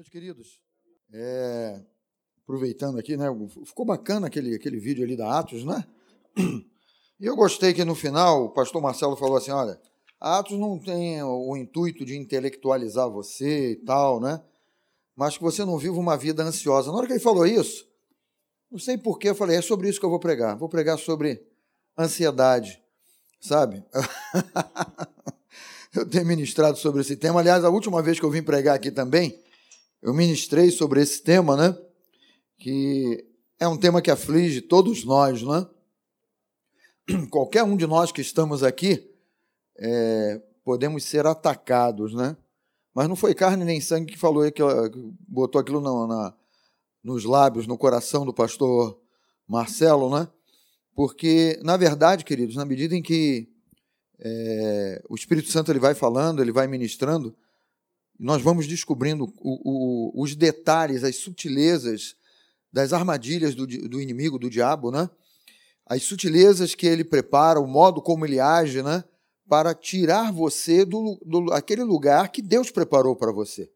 noite, queridos. É, aproveitando aqui, né? Ficou bacana aquele, aquele vídeo ali da Atos, né? E eu gostei que no final o pastor Marcelo falou assim: olha, Atos não tem o intuito de intelectualizar você e tal, né? Mas que você não viva uma vida ansiosa. Na hora que ele falou isso, não sei porquê, eu falei: é sobre isso que eu vou pregar. Vou pregar sobre ansiedade, sabe? eu tenho ministrado sobre esse tema. Aliás, a última vez que eu vim pregar aqui também, eu ministrei sobre esse tema, né? Que é um tema que aflige todos nós, né? Qualquer um de nós que estamos aqui, é, podemos ser atacados, né? Mas não foi carne nem sangue que falou que botou aquilo na, na, nos lábios, no coração do pastor Marcelo, né? Porque, na verdade, queridos, na medida em que é, o Espírito Santo ele vai falando, ele vai ministrando, nós vamos descobrindo o, o, os detalhes, as sutilezas das armadilhas do, do, inimigo, do diabo, né? As sutilezas que ele prepara, o modo como ele age, né? Para tirar você do, do aquele lugar que Deus preparou para você.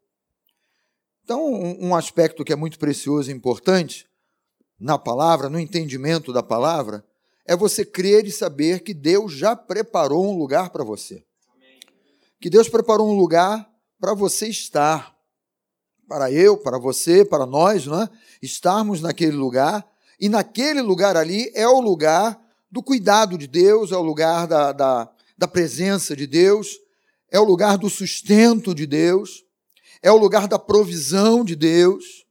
Então, um, um aspecto que é muito precioso e importante na palavra, no entendimento da palavra, é você crer e saber que Deus já preparou um lugar para você. Que Deus preparou um lugar para você estar. Para eu, para você, para nós, não é? estarmos naquele lugar. E naquele lugar ali é o lugar do cuidado de Deus, é o lugar da, da, da presença de Deus, é o lugar do sustento de Deus, é o lugar da provisão de Deus.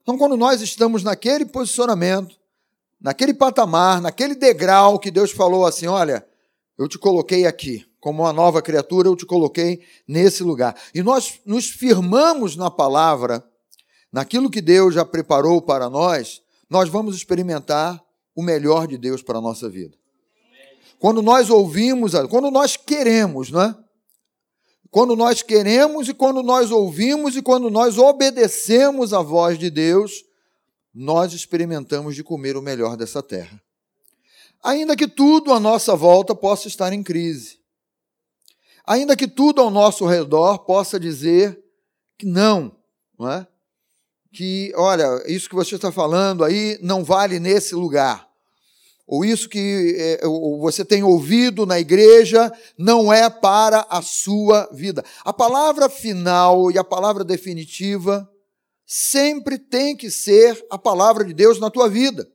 Então, quando nós estamos naquele posicionamento, naquele patamar, naquele degrau que Deus falou assim: olha, eu te coloquei aqui, como uma nova criatura, eu te coloquei nesse lugar. E nós nos firmamos na palavra, naquilo que Deus já preparou para nós, nós vamos experimentar o melhor de Deus para a nossa vida. Quando nós ouvimos, quando nós queremos, não é? Quando nós queremos e quando nós ouvimos e quando nós obedecemos a voz de Deus, nós experimentamos de comer o melhor dessa terra. Ainda que tudo à nossa volta possa estar em crise. Ainda que tudo ao nosso redor possa dizer que não, não é? Que, olha, isso que você está falando aí não vale nesse lugar. Ou isso que é, você tem ouvido na igreja não é para a sua vida. A palavra final e a palavra definitiva sempre tem que ser a palavra de Deus na tua vida.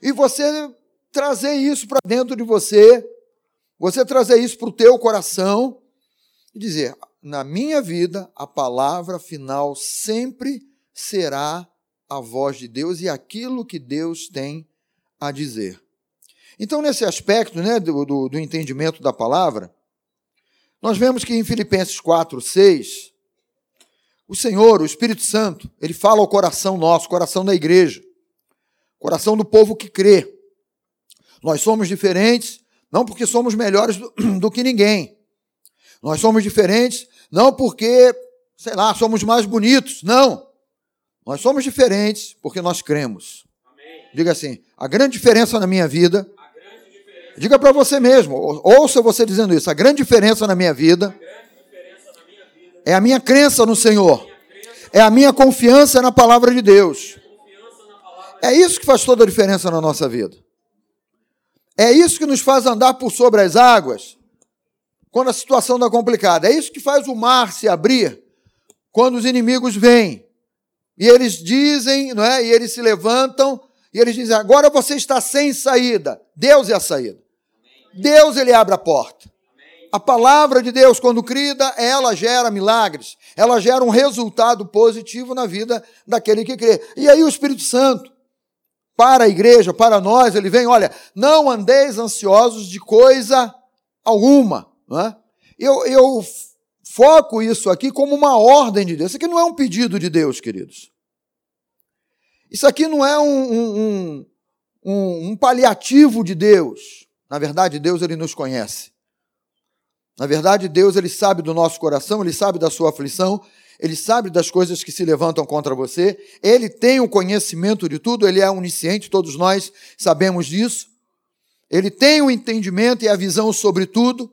E você trazer isso para dentro de você, você trazer isso para o teu coração e dizer: na minha vida, a palavra final sempre será a voz de Deus e aquilo que Deus tem a dizer. Então, nesse aspecto né, do, do, do entendimento da palavra, nós vemos que em Filipenses 4, 6, o Senhor, o Espírito Santo, ele fala ao coração nosso, coração da igreja, coração do povo que crê. Nós somos diferentes, não porque somos melhores do, do que ninguém. Nós somos diferentes, não porque, sei lá, somos mais bonitos. Não. Nós somos diferentes porque nós cremos. Amém. Diga assim: a grande diferença na minha vida. Diga para você mesmo, ouça você dizendo isso. A grande diferença na minha vida é a minha crença no Senhor. É a minha confiança na palavra de Deus. É isso que faz toda a diferença na nossa vida. É isso que nos faz andar por sobre as águas quando a situação está complicada. É isso que faz o mar se abrir quando os inimigos vêm. E eles dizem, não é? E eles se levantam e eles dizem: agora você está sem saída. Deus é a saída. Deus ele abre a porta. A palavra de Deus, quando crida, ela gera milagres, ela gera um resultado positivo na vida daquele que crê. E aí o Espírito Santo, para a igreja, para nós, ele vem, olha, não andeis ansiosos de coisa alguma. Não é? eu, eu foco isso aqui como uma ordem de Deus. Isso aqui não é um pedido de Deus, queridos. Isso aqui não é um, um, um, um paliativo de Deus. Na verdade, Deus ele nos conhece. Na verdade, Deus ele sabe do nosso coração, ele sabe da sua aflição, ele sabe das coisas que se levantam contra você, ele tem o conhecimento de tudo, ele é onisciente, todos nós sabemos disso. Ele tem o entendimento e a visão sobre tudo.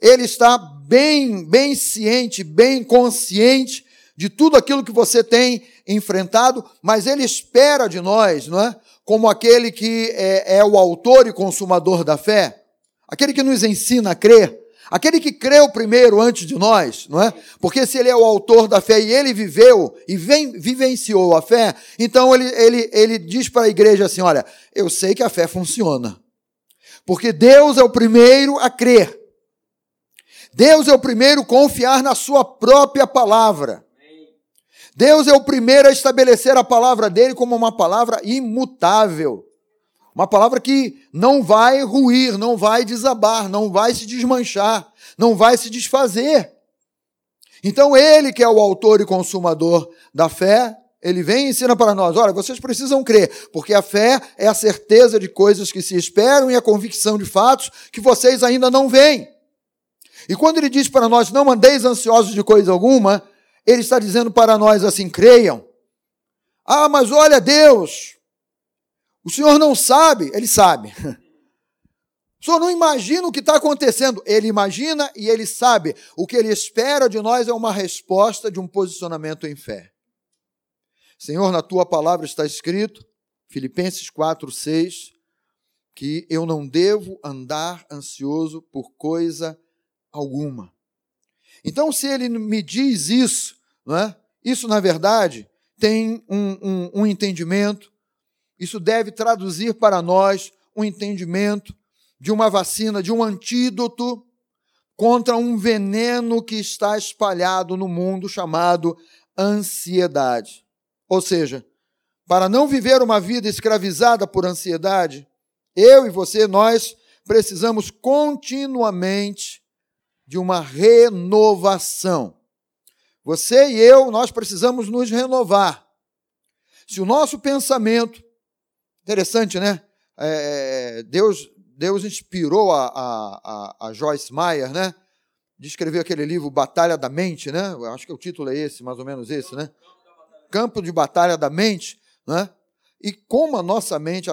Ele está bem, bem ciente, bem consciente de tudo aquilo que você tem enfrentado, mas Ele espera de nós, não é? Como aquele que é, é o autor e consumador da fé, aquele que nos ensina a crer, aquele que creu primeiro antes de nós, não é? Porque se Ele é o autor da fé e Ele viveu e vem, vivenciou a fé, então Ele, ele, ele diz para a igreja assim: olha, eu sei que a fé funciona, porque Deus é o primeiro a crer. Deus é o primeiro a confiar na sua própria palavra. Deus é o primeiro a estabelecer a palavra dele como uma palavra imutável. Uma palavra que não vai ruir, não vai desabar, não vai se desmanchar, não vai se desfazer. Então, ele que é o autor e consumador da fé, ele vem e ensina para nós: olha, vocês precisam crer, porque a fé é a certeza de coisas que se esperam e a convicção de fatos que vocês ainda não veem. E quando ele diz para nós, não andeis ansiosos de coisa alguma, ele está dizendo para nós assim: creiam. Ah, mas olha, Deus, o senhor não sabe, ele sabe. O senhor não imagina o que está acontecendo. Ele imagina e ele sabe. O que ele espera de nós é uma resposta de um posicionamento em fé. Senhor, na tua palavra está escrito, Filipenses 4, 6, que eu não devo andar ansioso por coisa alguma. Então, se ele me diz isso, não é? isso na verdade tem um, um, um entendimento, isso deve traduzir para nós um entendimento de uma vacina, de um antídoto contra um veneno que está espalhado no mundo chamado ansiedade. Ou seja, para não viver uma vida escravizada por ansiedade, eu e você, nós precisamos continuamente de uma renovação. Você e eu, nós precisamos nos renovar. Se o nosso pensamento, interessante, né? É, Deus, Deus inspirou a, a, a, Joyce Meyer, né? De escrever aquele livro Batalha da Mente, né? Eu acho que o título é esse, mais ou menos esse, né? Campo de Batalha da Mente, né? E como a nossa mente.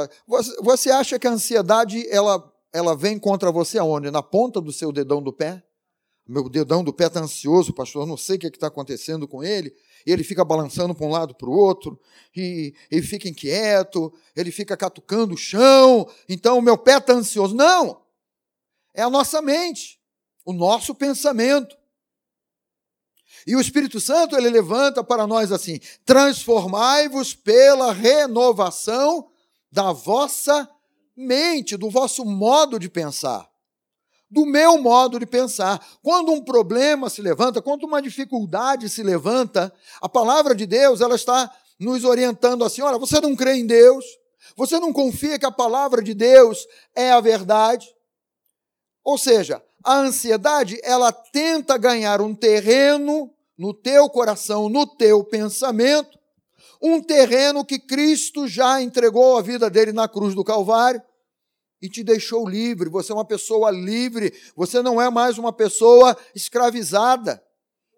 Você acha que a ansiedade ela, ela vem contra você aonde? Na ponta do seu dedão do pé? Meu dedão do pé está ansioso, pastor, não sei o que é está acontecendo com ele. E ele fica balançando para um lado para o outro, e ele fica inquieto, ele fica catucando o chão. Então, o meu pé está ansioso. Não! É a nossa mente, o nosso pensamento. E o Espírito Santo, ele levanta para nós assim: transformai-vos pela renovação da vossa mente, do vosso modo de pensar do meu modo de pensar. Quando um problema se levanta, quando uma dificuldade se levanta, a palavra de Deus ela está nos orientando assim: olha, você não crê em Deus, você não confia que a palavra de Deus é a verdade. Ou seja, a ansiedade ela tenta ganhar um terreno no teu coração, no teu pensamento, um terreno que Cristo já entregou a vida dele na cruz do Calvário e te deixou livre. Você é uma pessoa livre. Você não é mais uma pessoa escravizada.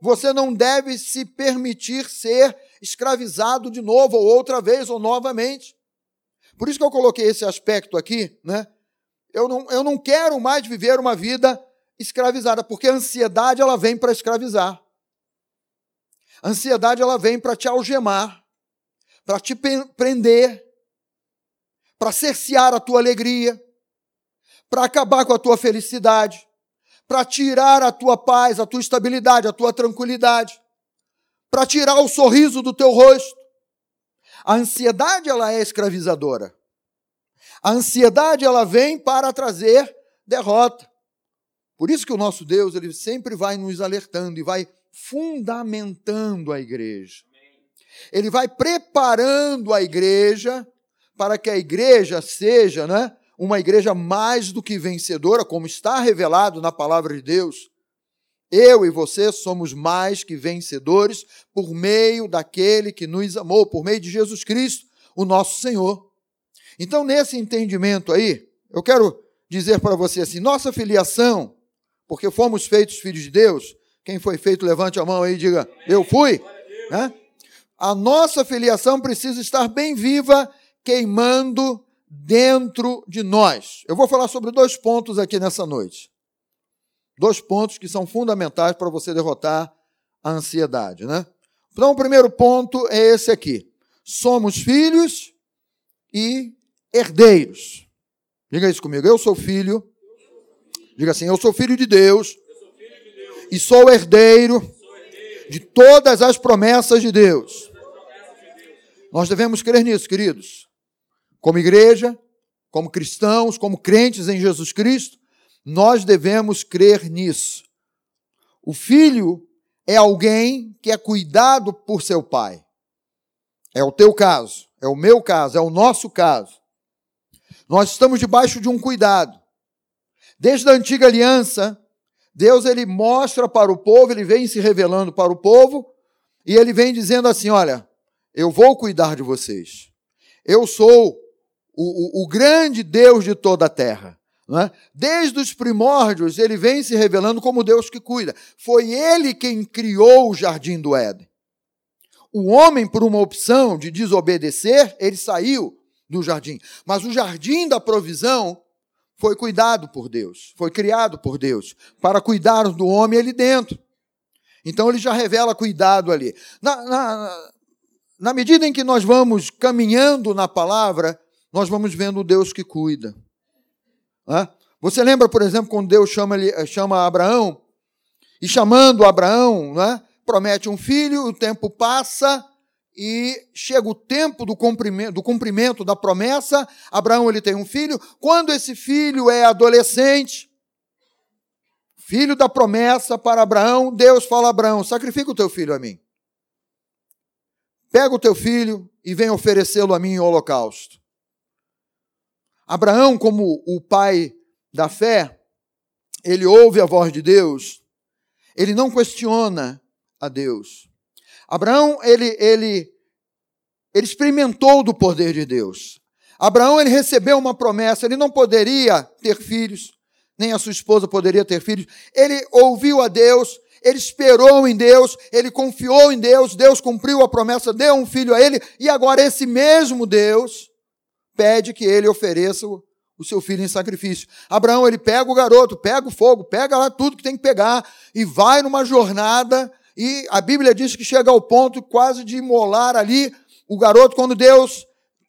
Você não deve se permitir ser escravizado de novo, ou outra vez, ou novamente. Por isso que eu coloquei esse aspecto aqui, né? Eu não, eu não quero mais viver uma vida escravizada, porque a ansiedade ela vem para escravizar. A ansiedade ela vem para te algemar, para te prender, para cercear a tua alegria, para acabar com a tua felicidade, para tirar a tua paz, a tua estabilidade, a tua tranquilidade, para tirar o sorriso do teu rosto. A ansiedade ela é escravizadora. A ansiedade ela vem para trazer derrota. Por isso que o nosso Deus, ele sempre vai nos alertando e vai fundamentando a igreja. Ele vai preparando a igreja para que a igreja seja, né, uma igreja mais do que vencedora, como está revelado na palavra de Deus. Eu e você somos mais que vencedores por meio daquele que nos amou, por meio de Jesus Cristo, o nosso Senhor. Então, nesse entendimento aí, eu quero dizer para você assim: nossa filiação, porque fomos feitos filhos de Deus, quem foi feito, levante a mão aí e diga: Eu fui. Né? A nossa filiação precisa estar bem viva, queimando dentro de nós. Eu vou falar sobre dois pontos aqui nessa noite. Dois pontos que são fundamentais para você derrotar a ansiedade, né? Então, o primeiro ponto é esse aqui. Somos filhos e herdeiros. Diga isso comigo. Eu sou filho. Diga assim: Eu sou filho de Deus. E sou herdeiro de todas as promessas de Deus. Nós devemos crer nisso, queridos. Como igreja, como cristãos, como crentes em Jesus Cristo, nós devemos crer nisso. O filho é alguém que é cuidado por seu pai. É o teu caso, é o meu caso, é o nosso caso. Nós estamos debaixo de um cuidado. Desde a antiga aliança, Deus ele mostra para o povo, ele vem se revelando para o povo, e ele vem dizendo assim: Olha, eu vou cuidar de vocês. Eu sou o, o, o grande Deus de toda a terra. É? Desde os primórdios, ele vem se revelando como Deus que cuida. Foi ele quem criou o jardim do Éden. O homem, por uma opção de desobedecer, ele saiu do jardim. Mas o jardim da provisão foi cuidado por Deus, foi criado por Deus, para cuidar do homem ali dentro. Então ele já revela cuidado ali. Na, na, na medida em que nós vamos caminhando na palavra, nós vamos vendo o Deus que cuida. Você lembra, por exemplo, quando Deus chama, chama Abraão, e chamando Abraão, né, promete um filho, o tempo passa e chega o tempo do cumprimento, do cumprimento da promessa. Abraão ele tem um filho. Quando esse filho é adolescente, filho da promessa para Abraão, Deus fala a Abraão: sacrifica o teu filho a mim. Pega o teu filho e vem oferecê-lo a mim em holocausto. Abraão, como o pai da fé, ele ouve a voz de Deus, ele não questiona a Deus. Abraão, ele, ele, ele experimentou do poder de Deus. Abraão, ele recebeu uma promessa, ele não poderia ter filhos, nem a sua esposa poderia ter filhos. Ele ouviu a Deus, ele esperou em Deus, ele confiou em Deus, Deus cumpriu a promessa, deu um filho a ele, e agora esse mesmo Deus pede que ele ofereça o, seu filho em sacrifício. Abraão, ele pega o garoto, pega o fogo, pega lá tudo que tem que pegar e vai numa jornada, e a Bíblia diz que chega ao ponto quase de imolar ali o garoto, quando Deus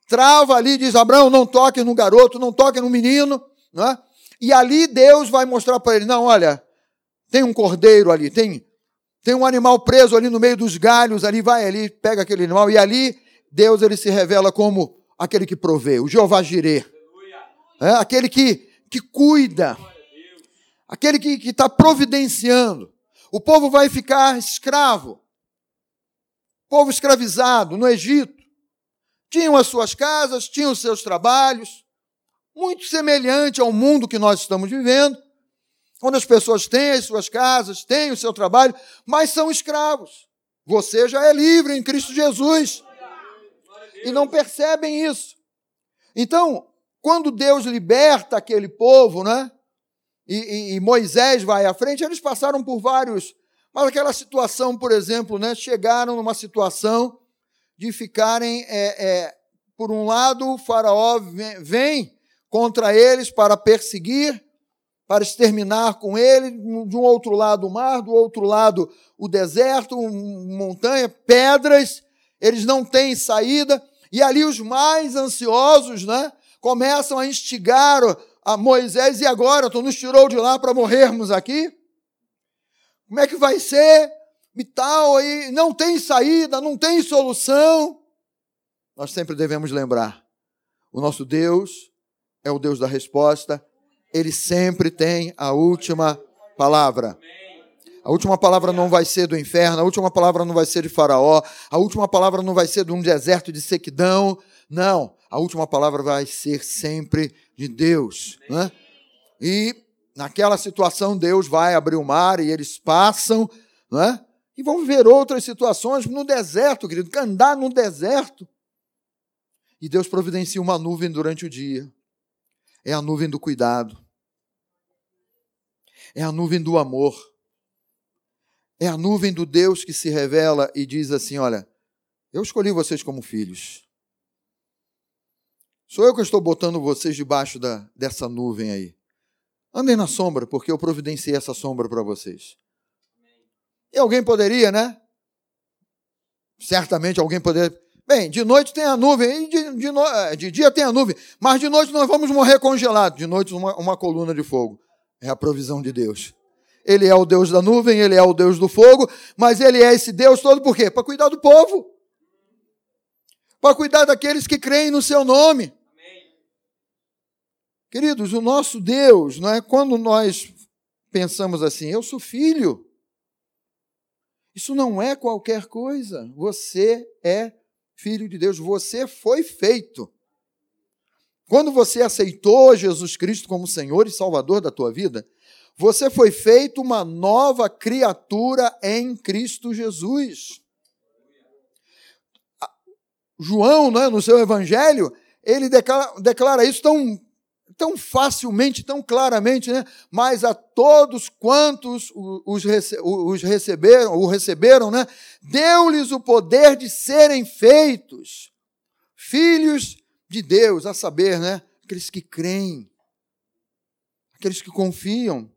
trava ali, diz: Abraão, não toque no garoto, não toque no menino, né? e ali Deus vai mostrar para ele: não, olha, tem um cordeiro ali, tem, tem um animal preso ali no meio dos galhos, ali vai ali, pega aquele animal, e ali Deus ele se revela como aquele que provê, o Jeová Jireh. É, aquele que, que cuida, aquele que está providenciando. O povo vai ficar escravo, povo escravizado no Egito. Tinham as suas casas, tinham os seus trabalhos, muito semelhante ao mundo que nós estamos vivendo onde as pessoas têm as suas casas, têm o seu trabalho, mas são escravos. Você já é livre em Cristo Jesus. E não percebem isso. Então, quando Deus liberta aquele povo, né? E, e, e, Moisés vai à frente, eles passaram por vários. Mas aquela situação, por exemplo, né? Chegaram numa situação de ficarem, é, é, por um lado, o Faraó vem, vem contra eles para perseguir, para exterminar com ele, de um outro lado o mar, do outro lado o deserto, montanha, pedras, eles não têm saída, e ali os mais ansiosos, né, começam a instigar a Moisés, e agora, tu nos tirou de lá para morrermos aqui? Como é que vai ser? E tal, aí não tem saída, não tem solução. Nós sempre devemos lembrar: o nosso Deus é o Deus da resposta, ele sempre tem a última palavra. A última palavra não vai ser do inferno, a última palavra não vai ser de Faraó, a última palavra não vai ser de um deserto de sequidão. Não, a última palavra vai ser sempre de Deus. Né? E naquela situação, Deus vai abrir o mar e eles passam, né? e vão viver outras situações no deserto, querido, andar no deserto. E Deus providencia uma nuvem durante o dia é a nuvem do cuidado, é a nuvem do amor, é a nuvem do Deus que se revela e diz assim: Olha, eu escolhi vocês como filhos. Sou eu que estou botando vocês debaixo da, dessa nuvem aí. Andem na sombra, porque eu providenciei essa sombra para vocês. E alguém poderia, né? Certamente alguém poderia. Bem, de noite tem a nuvem, de, de, é, de, dia tem a nuvem, mas de noite nós vamos morrer congelados. De noite, uma, uma coluna de fogo. É a provisão de Deus. Ele é o Deus da nuvem, ele é o Deus do fogo, mas ele é esse Deus todo por quê? Para cuidar do povo. Para cuidar daqueles que creem no seu nome. Queridos, o nosso Deus, não é quando nós pensamos assim, eu sou filho. Isso não é qualquer coisa. Você é filho de Deus, você foi feito. Quando você aceitou Jesus Cristo como Senhor e Salvador da tua vida, você foi feito uma nova criatura em Cristo Jesus. João, né, no seu evangelho, ele declara, declara isso tão tão facilmente, tão claramente, né? mas a todos quantos os, os receberam, o receberam, né? deu-lhes o poder de serem feitos filhos de Deus, a saber, né? aqueles que creem, aqueles que confiam.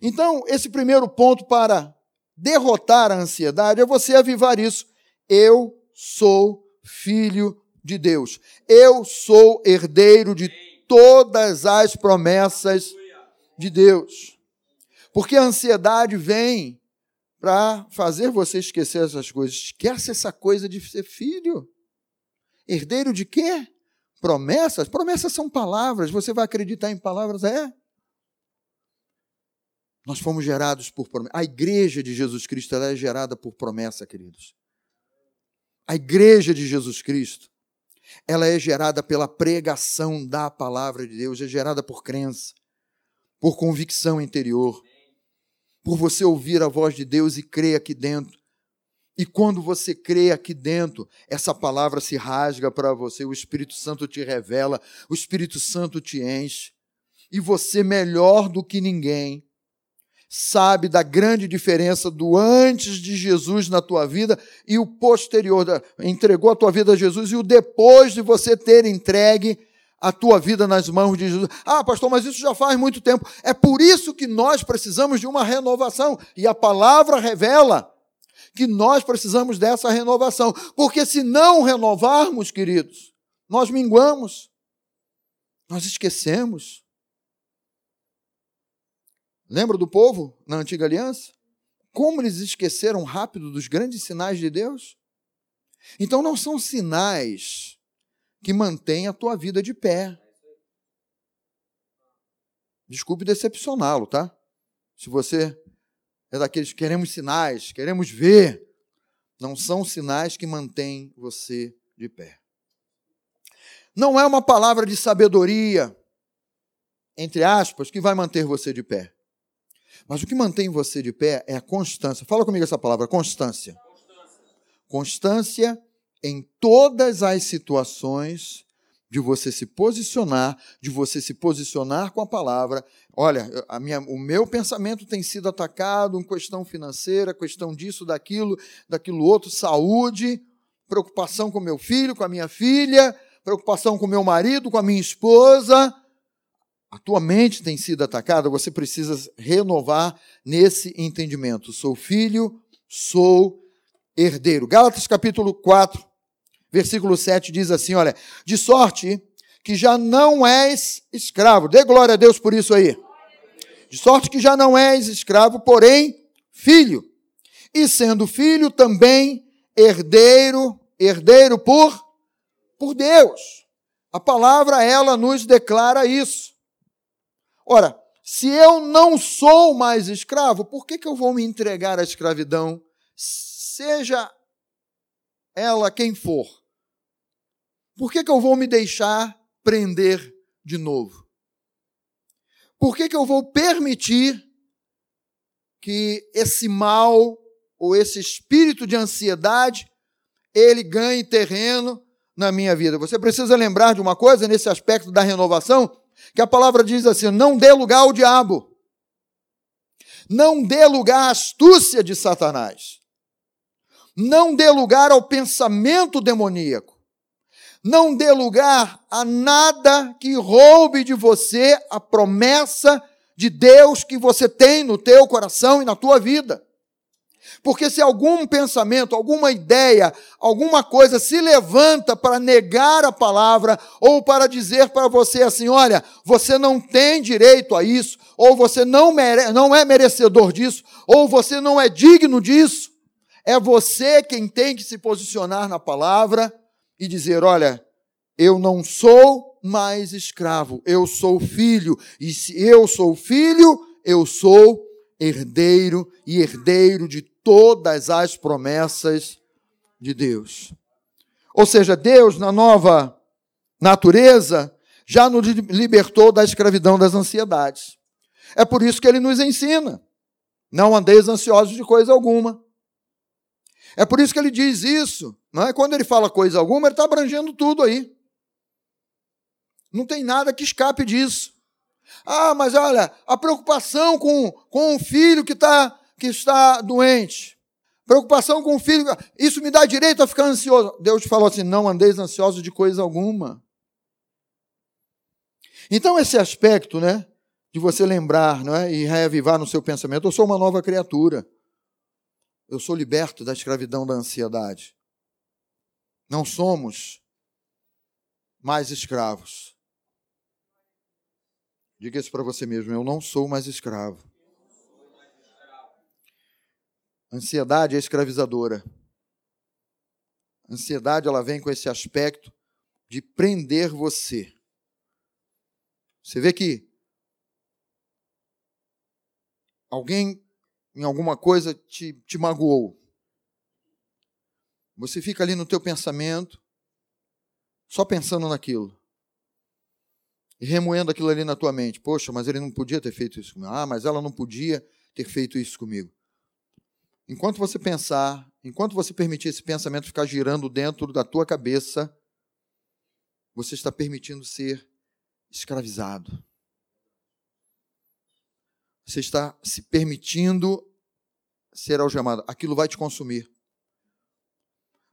Então, esse primeiro ponto para derrotar a ansiedade é você avivar isso. Eu sou filho de Deus. Eu sou herdeiro de todas as promessas de Deus. Porque a ansiedade vem para fazer você esquecer essas coisas. Esquece essa coisa de ser filho. Herdeiro de quê? Promessas? Promessas são palavras. Você vai acreditar em palavras? É. Nós fomos gerados por promessa. A igreja de Jesus Cristo é gerada por promessa, queridos. A igreja de Jesus Cristo ela é gerada pela pregação da palavra de Deus, é gerada por crença, por convicção interior, por você ouvir a voz de Deus e crer aqui dentro. E quando você crê aqui dentro, essa palavra se rasga para você, o Espírito Santo te revela, o Espírito Santo te enche. E você, melhor do que ninguém, sabe da grande diferença do antes de Jesus na tua vida e o posterior, entregou a tua vida a Jesus e o depois de você ter entregue a tua vida nas mãos de Jesus. Ah, pastor, mas isso já faz muito tempo. É por isso que nós precisamos de uma renovação e a palavra revela que nós precisamos dessa renovação, porque se não renovarmos, queridos, nós minguamos, nós esquecemos, Lembra do povo na antiga aliança? Como eles esqueceram rápido dos grandes sinais de Deus? Então não são sinais que mantêm a tua vida de pé. Desculpe decepcioná-lo, tá? Se você é daqueles que queremos sinais, queremos ver, não são sinais que mantêm você de pé. Não é uma palavra de sabedoria, entre aspas, que vai manter você de pé. Mas o que mantém você de pé é a constância. Fala comigo essa palavra, constância. Constância, constância em todas as situações de você se posicionar, de você se posicionar com a palavra. Olha, a minha, o meu pensamento tem sido atacado em questão financeira, questão disso, daquilo, daquilo outro, saúde, preocupação com meu filho, com a minha filha, preocupação com meu marido, com a minha esposa a tua mente tem sido atacada, você precisa renovar nesse entendimento. Sou filho, sou herdeiro. Gálatas capítulo 4, versículo 7 diz assim: olha, de sorte que já não és escravo. Dê glória a Deus por isso aí. De sorte que já não és escravo, porém filho. E sendo filho, também herdeiro, herdeiro por por Deus. A palavra ela nos declara isso. Ora, se eu não sou mais escravo, por que, que eu vou me entregar à escravidão, seja ela quem for? Por que, que eu vou me deixar prender de novo? Por que, que eu vou permitir que esse mal ou esse espírito de ansiedade ele ganhe terreno na minha vida? Você precisa lembrar de uma coisa nesse aspecto da renovação que a palavra diz assim: não dê lugar ao diabo, não dê lugar à astúcia de Satanás, não dê lugar ao pensamento demoníaco, não dê lugar a nada que roube de você a promessa de Deus que você tem no teu coração e na tua vida. Porque se algum pensamento, alguma ideia, alguma coisa se levanta para negar a palavra ou para dizer para você assim: olha, você não tem direito a isso, ou você não, mere não é merecedor disso, ou você não é digno disso, é você quem tem que se posicionar na palavra e dizer: olha, eu não sou mais escravo, eu sou filho, e se eu sou filho, eu sou herdeiro e herdeiro de todas as promessas de Deus. Ou seja, Deus, na nova natureza, já nos libertou da escravidão das ansiedades. É por isso que ele nos ensina: não andeis ansiosos de coisa alguma. É por isso que ele diz isso. Não é? Quando ele fala coisa alguma, ele está abrangendo tudo aí. Não tem nada que escape disso. Ah, mas olha, a preocupação com, com o filho que está que está doente. Preocupação com o filho, isso me dá direito a ficar ansioso. Deus falou assim: não andeis ansiosos de coisa alguma. Então, esse aspecto, né, de você lembrar não é, e reavivar no seu pensamento: eu sou uma nova criatura. Eu sou liberto da escravidão da ansiedade. Não somos mais escravos. Diga isso para você mesmo: eu não sou mais escravo. Ansiedade é escravizadora. Ansiedade ela vem com esse aspecto de prender você. Você vê que alguém em alguma coisa te, te magoou. Você fica ali no teu pensamento, só pensando naquilo. E remoendo aquilo ali na tua mente. Poxa, mas ele não podia ter feito isso comigo. Ah, mas ela não podia ter feito isso comigo. Enquanto você pensar, enquanto você permitir esse pensamento ficar girando dentro da tua cabeça, você está permitindo ser escravizado. Você está se permitindo ser algemado. Aquilo vai te consumir.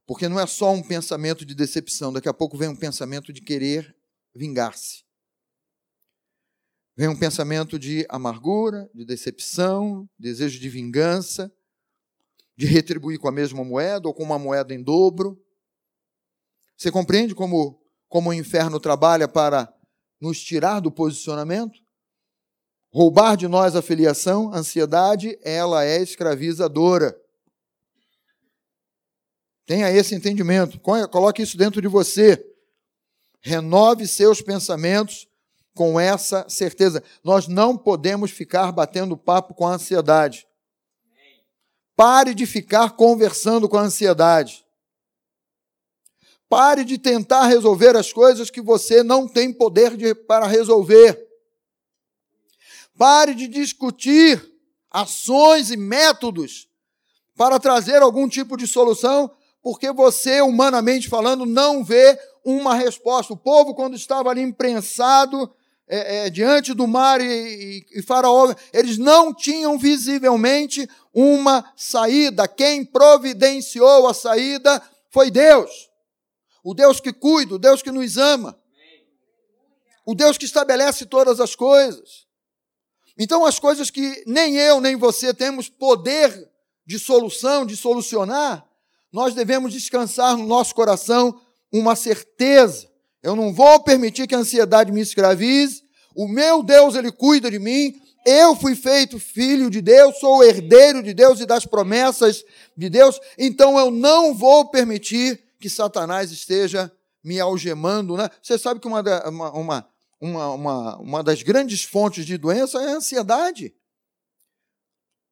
Porque não é só um pensamento de decepção, daqui a pouco vem um pensamento de querer vingar-se. Vem um pensamento de amargura, de decepção, desejo de vingança de retribuir com a mesma moeda ou com uma moeda em dobro. Você compreende como, como o inferno trabalha para nos tirar do posicionamento? Roubar de nós a filiação, a ansiedade, ela é escravizadora. Tenha esse entendimento, coloque isso dentro de você. Renove seus pensamentos com essa certeza. Nós não podemos ficar batendo papo com a ansiedade. Pare de ficar conversando com a ansiedade. Pare de tentar resolver as coisas que você não tem poder de, para resolver. Pare de discutir ações e métodos para trazer algum tipo de solução, porque você, humanamente falando, não vê uma resposta. O povo, quando estava ali imprensado é, é, diante do mar e, e, e Faraó, eles não tinham visivelmente uma saída. Quem providenciou a saída foi Deus. O Deus que cuida, o Deus que nos ama. O Deus que estabelece todas as coisas. Então, as coisas que nem eu nem você temos poder de solução, de solucionar, nós devemos descansar no nosso coração uma certeza eu não vou permitir que a ansiedade me escravize. O meu Deus, ele cuida de mim. Eu fui feito filho de Deus, sou herdeiro de Deus e das promessas de Deus. Então eu não vou permitir que Satanás esteja me algemando. Né? Você sabe que uma, uma, uma, uma, uma das grandes fontes de doença é a ansiedade.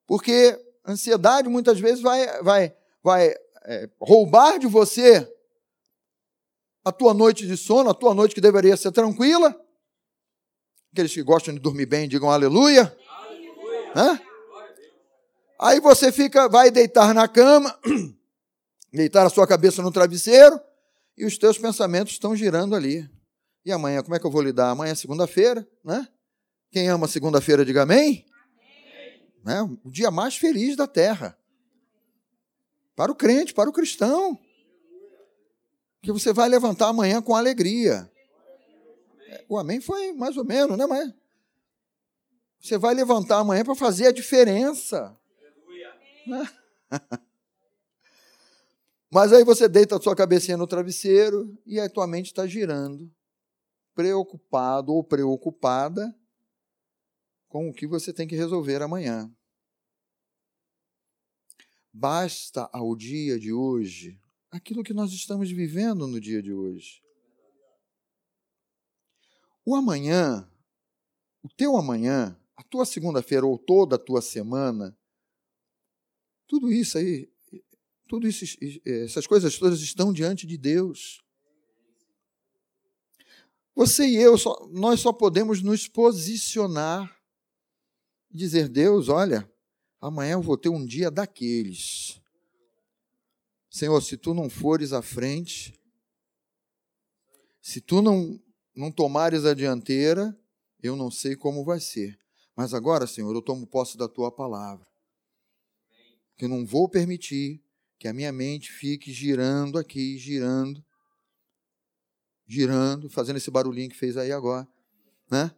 Porque ansiedade muitas vezes vai, vai, vai é, roubar de você a tua noite de sono, a tua noite que deveria ser tranquila. Aqueles que gostam de dormir bem, digam aleluia. aleluia. Aí você fica, vai deitar na cama, deitar a sua cabeça no travesseiro, e os teus pensamentos estão girando ali. E amanhã, como é que eu vou lidar? Amanhã é segunda-feira, né? Quem ama segunda-feira, diga amém. amém. Né? O dia mais feliz da terra. Para o crente, para o cristão que você vai levantar amanhã com alegria. O amém foi mais ou menos, né? Mas você vai levantar amanhã para fazer a diferença. Né? Mas aí você deita a sua cabecinha no travesseiro e a tua mente está girando, preocupado ou preocupada com o que você tem que resolver amanhã. Basta ao dia de hoje aquilo que nós estamos vivendo no dia de hoje. O amanhã, o teu amanhã, a tua segunda-feira ou toda a tua semana, tudo isso aí tudo isso, essas coisas todas estão diante de Deus. Você e eu, só, nós só podemos nos posicionar e dizer: Deus, olha, amanhã eu vou ter um dia daqueles. Senhor, se tu não fores à frente, se tu não, não tomares a dianteira, eu não sei como vai ser. Mas agora, Senhor, eu tomo posse da tua palavra. Que eu não vou permitir que a minha mente fique girando aqui, girando, girando, fazendo esse barulhinho que fez aí agora, né?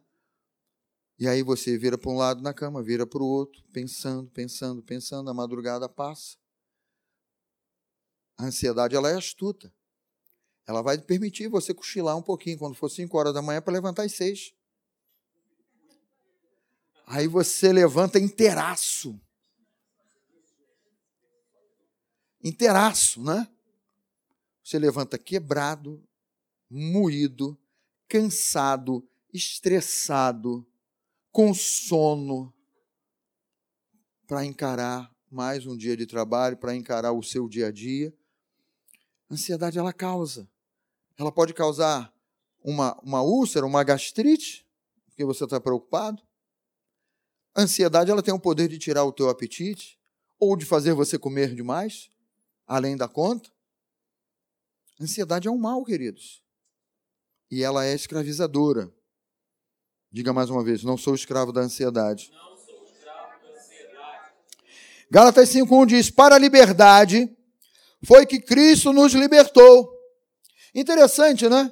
E aí você vira para um lado na cama, vira para o outro, pensando, pensando, pensando, a madrugada passa. A ansiedade ela é astuta. Ela vai permitir você cochilar um pouquinho quando for 5 horas da manhã para levantar às 6. Aí você levanta inteiraço. inteiraço, né? Você levanta quebrado, moído, cansado, estressado, com sono, para encarar mais um dia de trabalho, para encarar o seu dia a dia. A ansiedade ela causa. Ela pode causar uma, uma úlcera, uma gastrite, porque você está preocupado. A ansiedade ela tem o poder de tirar o teu apetite ou de fazer você comer demais além da conta. Ansiedade é um mal, queridos. E ela é escravizadora. Diga mais uma vez, não sou escravo da ansiedade. Não sou escravo da ansiedade. Gálatas 5:1 diz: "Para a liberdade foi que Cristo nos libertou". Interessante, né?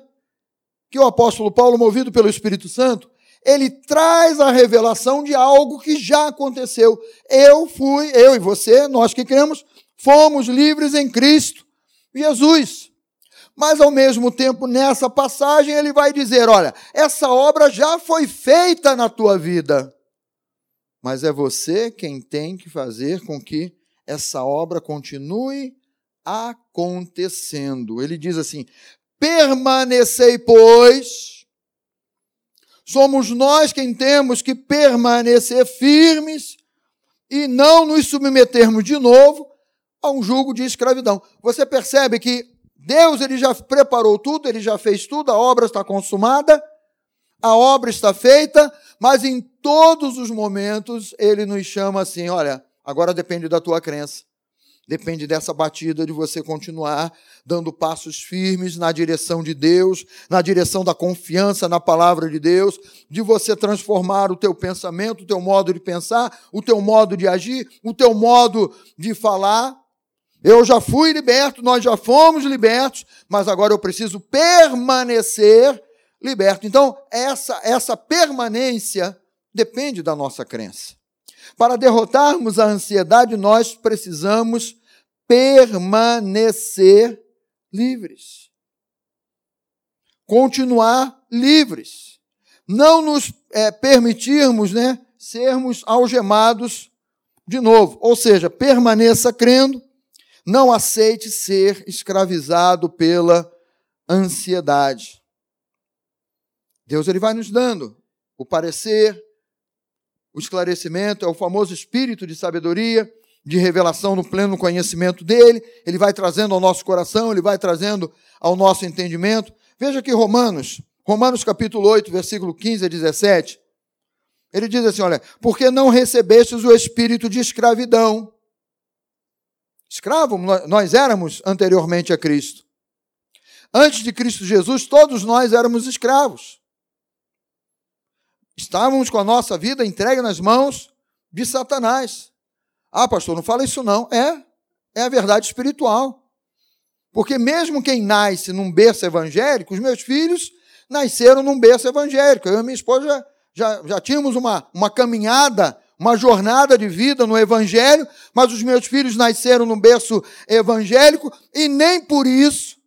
Que o apóstolo Paulo, movido pelo Espírito Santo, ele traz a revelação de algo que já aconteceu. Eu fui, eu e você, nós que cremos, Fomos livres em Cristo Jesus. Mas ao mesmo tempo, nessa passagem, ele vai dizer: olha, essa obra já foi feita na tua vida. Mas é você quem tem que fazer com que essa obra continue acontecendo. Ele diz assim: permanecei, pois. Somos nós quem temos que permanecer firmes e não nos submetermos de novo a um jugo de escravidão. Você percebe que Deus ele já preparou tudo, ele já fez tudo, a obra está consumada, a obra está feita, mas em todos os momentos ele nos chama assim: olha, agora depende da tua crença. Depende dessa batida de você continuar dando passos firmes na direção de Deus, na direção da confiança na palavra de Deus, de você transformar o teu pensamento, o teu modo de pensar, o teu modo de agir, o teu modo de falar eu já fui liberto, nós já fomos libertos, mas agora eu preciso permanecer liberto. Então, essa, essa permanência depende da nossa crença. Para derrotarmos a ansiedade, nós precisamos permanecer livres. Continuar livres. Não nos é, permitirmos né, sermos algemados de novo. Ou seja, permaneça crendo, não aceite ser escravizado pela ansiedade. Deus ele vai nos dando o parecer, o esclarecimento, é o famoso espírito de sabedoria, de revelação no pleno conhecimento dele, ele vai trazendo ao nosso coração, ele vai trazendo ao nosso entendimento. Veja que Romanos, Romanos capítulo 8, versículo 15 a 17, ele diz assim: olha, porque não recebestes o espírito de escravidão Escravo, nós éramos anteriormente a Cristo. Antes de Cristo Jesus, todos nós éramos escravos. Estávamos com a nossa vida entregue nas mãos de Satanás. Ah, pastor, não fala isso não. É, é a verdade espiritual. Porque mesmo quem nasce num berço evangélico, os meus filhos nasceram num berço evangélico. Eu e minha esposa já, já, já tínhamos uma, uma caminhada uma jornada de vida no Evangelho, mas os meus filhos nasceram num berço evangélico e nem por isso,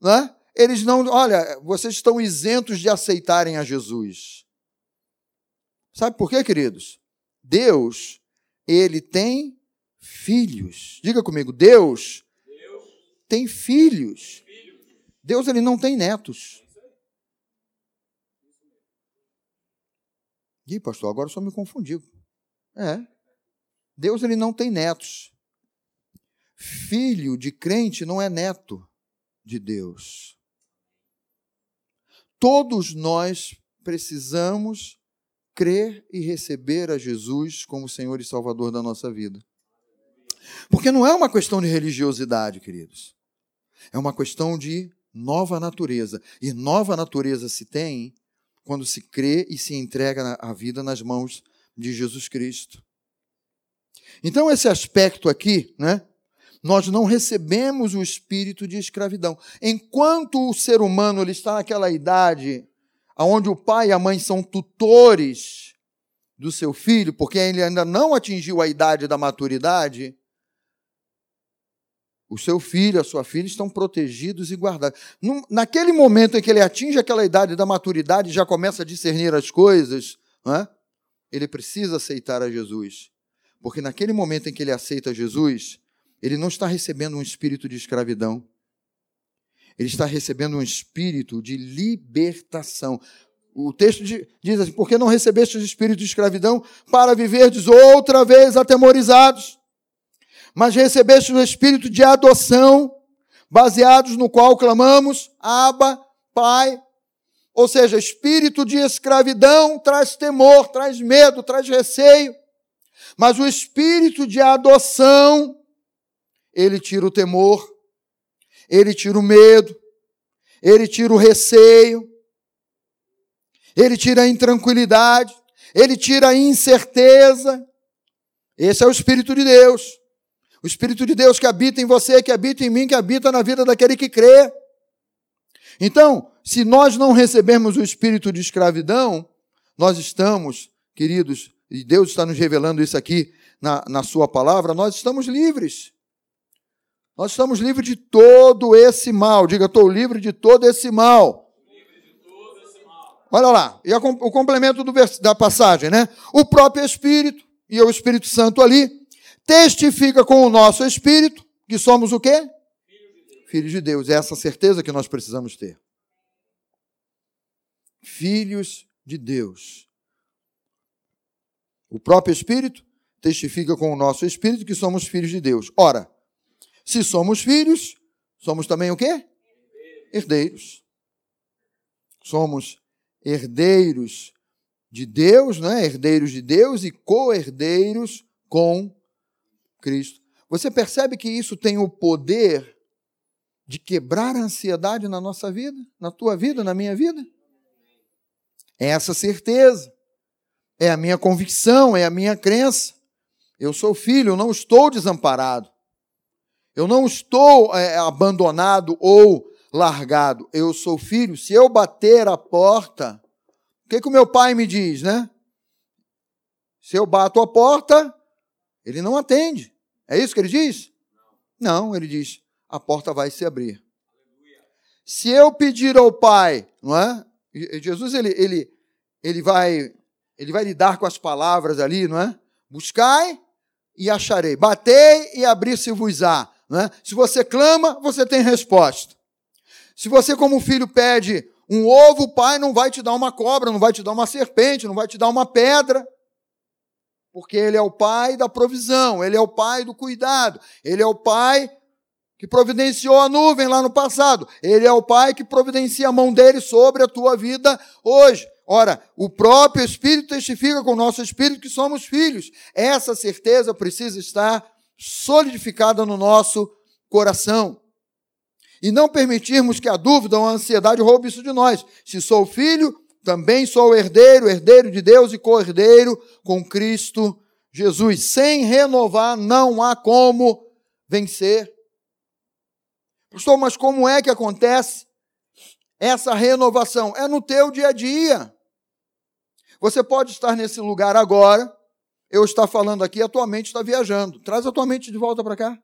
né, eles não. Olha, vocês estão isentos de aceitarem a Jesus. Sabe por quê, queridos? Deus, ele tem filhos. Diga comigo, Deus, Deus. tem filhos. filhos. Deus, ele não tem netos. Ih, pastor, agora só me confundiu. É. Deus ele não tem netos. Filho de crente não é neto de Deus. Todos nós precisamos crer e receber a Jesus como Senhor e Salvador da nossa vida. Porque não é uma questão de religiosidade, queridos. É uma questão de nova natureza. E nova natureza se tem quando se crê e se entrega a vida nas mãos de Jesus Cristo. Então, esse aspecto aqui, né? Nós não recebemos o espírito de escravidão. Enquanto o ser humano ele está naquela idade onde o pai e a mãe são tutores do seu filho, porque ele ainda não atingiu a idade da maturidade, o seu filho, a sua filha estão protegidos e guardados. Naquele momento em que ele atinge aquela idade da maturidade, já começa a discernir as coisas, ele precisa aceitar a Jesus. Porque naquele momento em que ele aceita Jesus, ele não está recebendo um espírito de escravidão. Ele está recebendo um espírito de libertação. O texto diz assim: Por que não recebeste o espírito de escravidão para viverdes outra vez atemorizados? Mas recebeste o espírito de adoção, baseados no qual clamamos: Abba, Pai. Ou seja, espírito de escravidão traz temor, traz medo, traz receio. Mas o espírito de adoção, ele tira o temor, ele tira o medo, ele tira o receio, ele tira a intranquilidade, ele tira a incerteza. Esse é o Espírito de Deus. O Espírito de Deus que habita em você, que habita em mim, que habita na vida daquele que crê. Então, se nós não recebermos o espírito de escravidão, nós estamos, queridos, e Deus está nos revelando isso aqui na, na Sua palavra, nós estamos livres. Nós estamos livres de todo esse mal. Diga, estou livre de todo esse mal. Olha lá, e o complemento do, da passagem, né? O próprio Espírito, e o Espírito Santo ali, testifica com o nosso Espírito que somos o quê? Filhos de Deus. É essa certeza que nós precisamos ter filhos de Deus. O próprio Espírito testifica com o nosso Espírito que somos filhos de Deus. Ora, se somos filhos, somos também o quê? Herdeiros. Somos herdeiros de Deus, né? herdeiros de Deus e co-herdeiros com Cristo. Você percebe que isso tem o poder de quebrar a ansiedade na nossa vida, na tua vida, na minha vida? É essa certeza. É a minha convicção, é a minha crença. Eu sou filho, eu não estou desamparado. Eu não estou é, abandonado ou largado. Eu sou filho. Se eu bater a porta, o que, que o meu pai me diz, né? Se eu bato a porta, ele não atende. É isso que ele diz? Não, ele diz: a porta vai se abrir. Se eu pedir ao pai, não é? Jesus ele, ele, ele, vai, ele vai lidar com as palavras ali, não é? Buscai e acharei. Batei e abrir-se-vos-á. É? Se você clama, você tem resposta. Se você, como filho, pede um ovo, o pai não vai te dar uma cobra, não vai te dar uma serpente, não vai te dar uma pedra. Porque ele é o pai da provisão, ele é o pai do cuidado, ele é o pai que providenciou a nuvem lá no passado. Ele é o Pai que providencia a mão dele sobre a tua vida hoje. Ora, o próprio Espírito testifica com o nosso Espírito que somos filhos. Essa certeza precisa estar solidificada no nosso coração. E não permitirmos que a dúvida ou a ansiedade roube isso de nós. Se sou filho, também sou herdeiro, herdeiro de Deus e co-herdeiro com Cristo Jesus. Sem renovar, não há como vencer. Pastor, mas como é que acontece essa renovação? É no teu dia a dia. Você pode estar nesse lugar agora. Eu estar falando aqui, a tua mente está viajando. Traz a tua mente de volta para cá.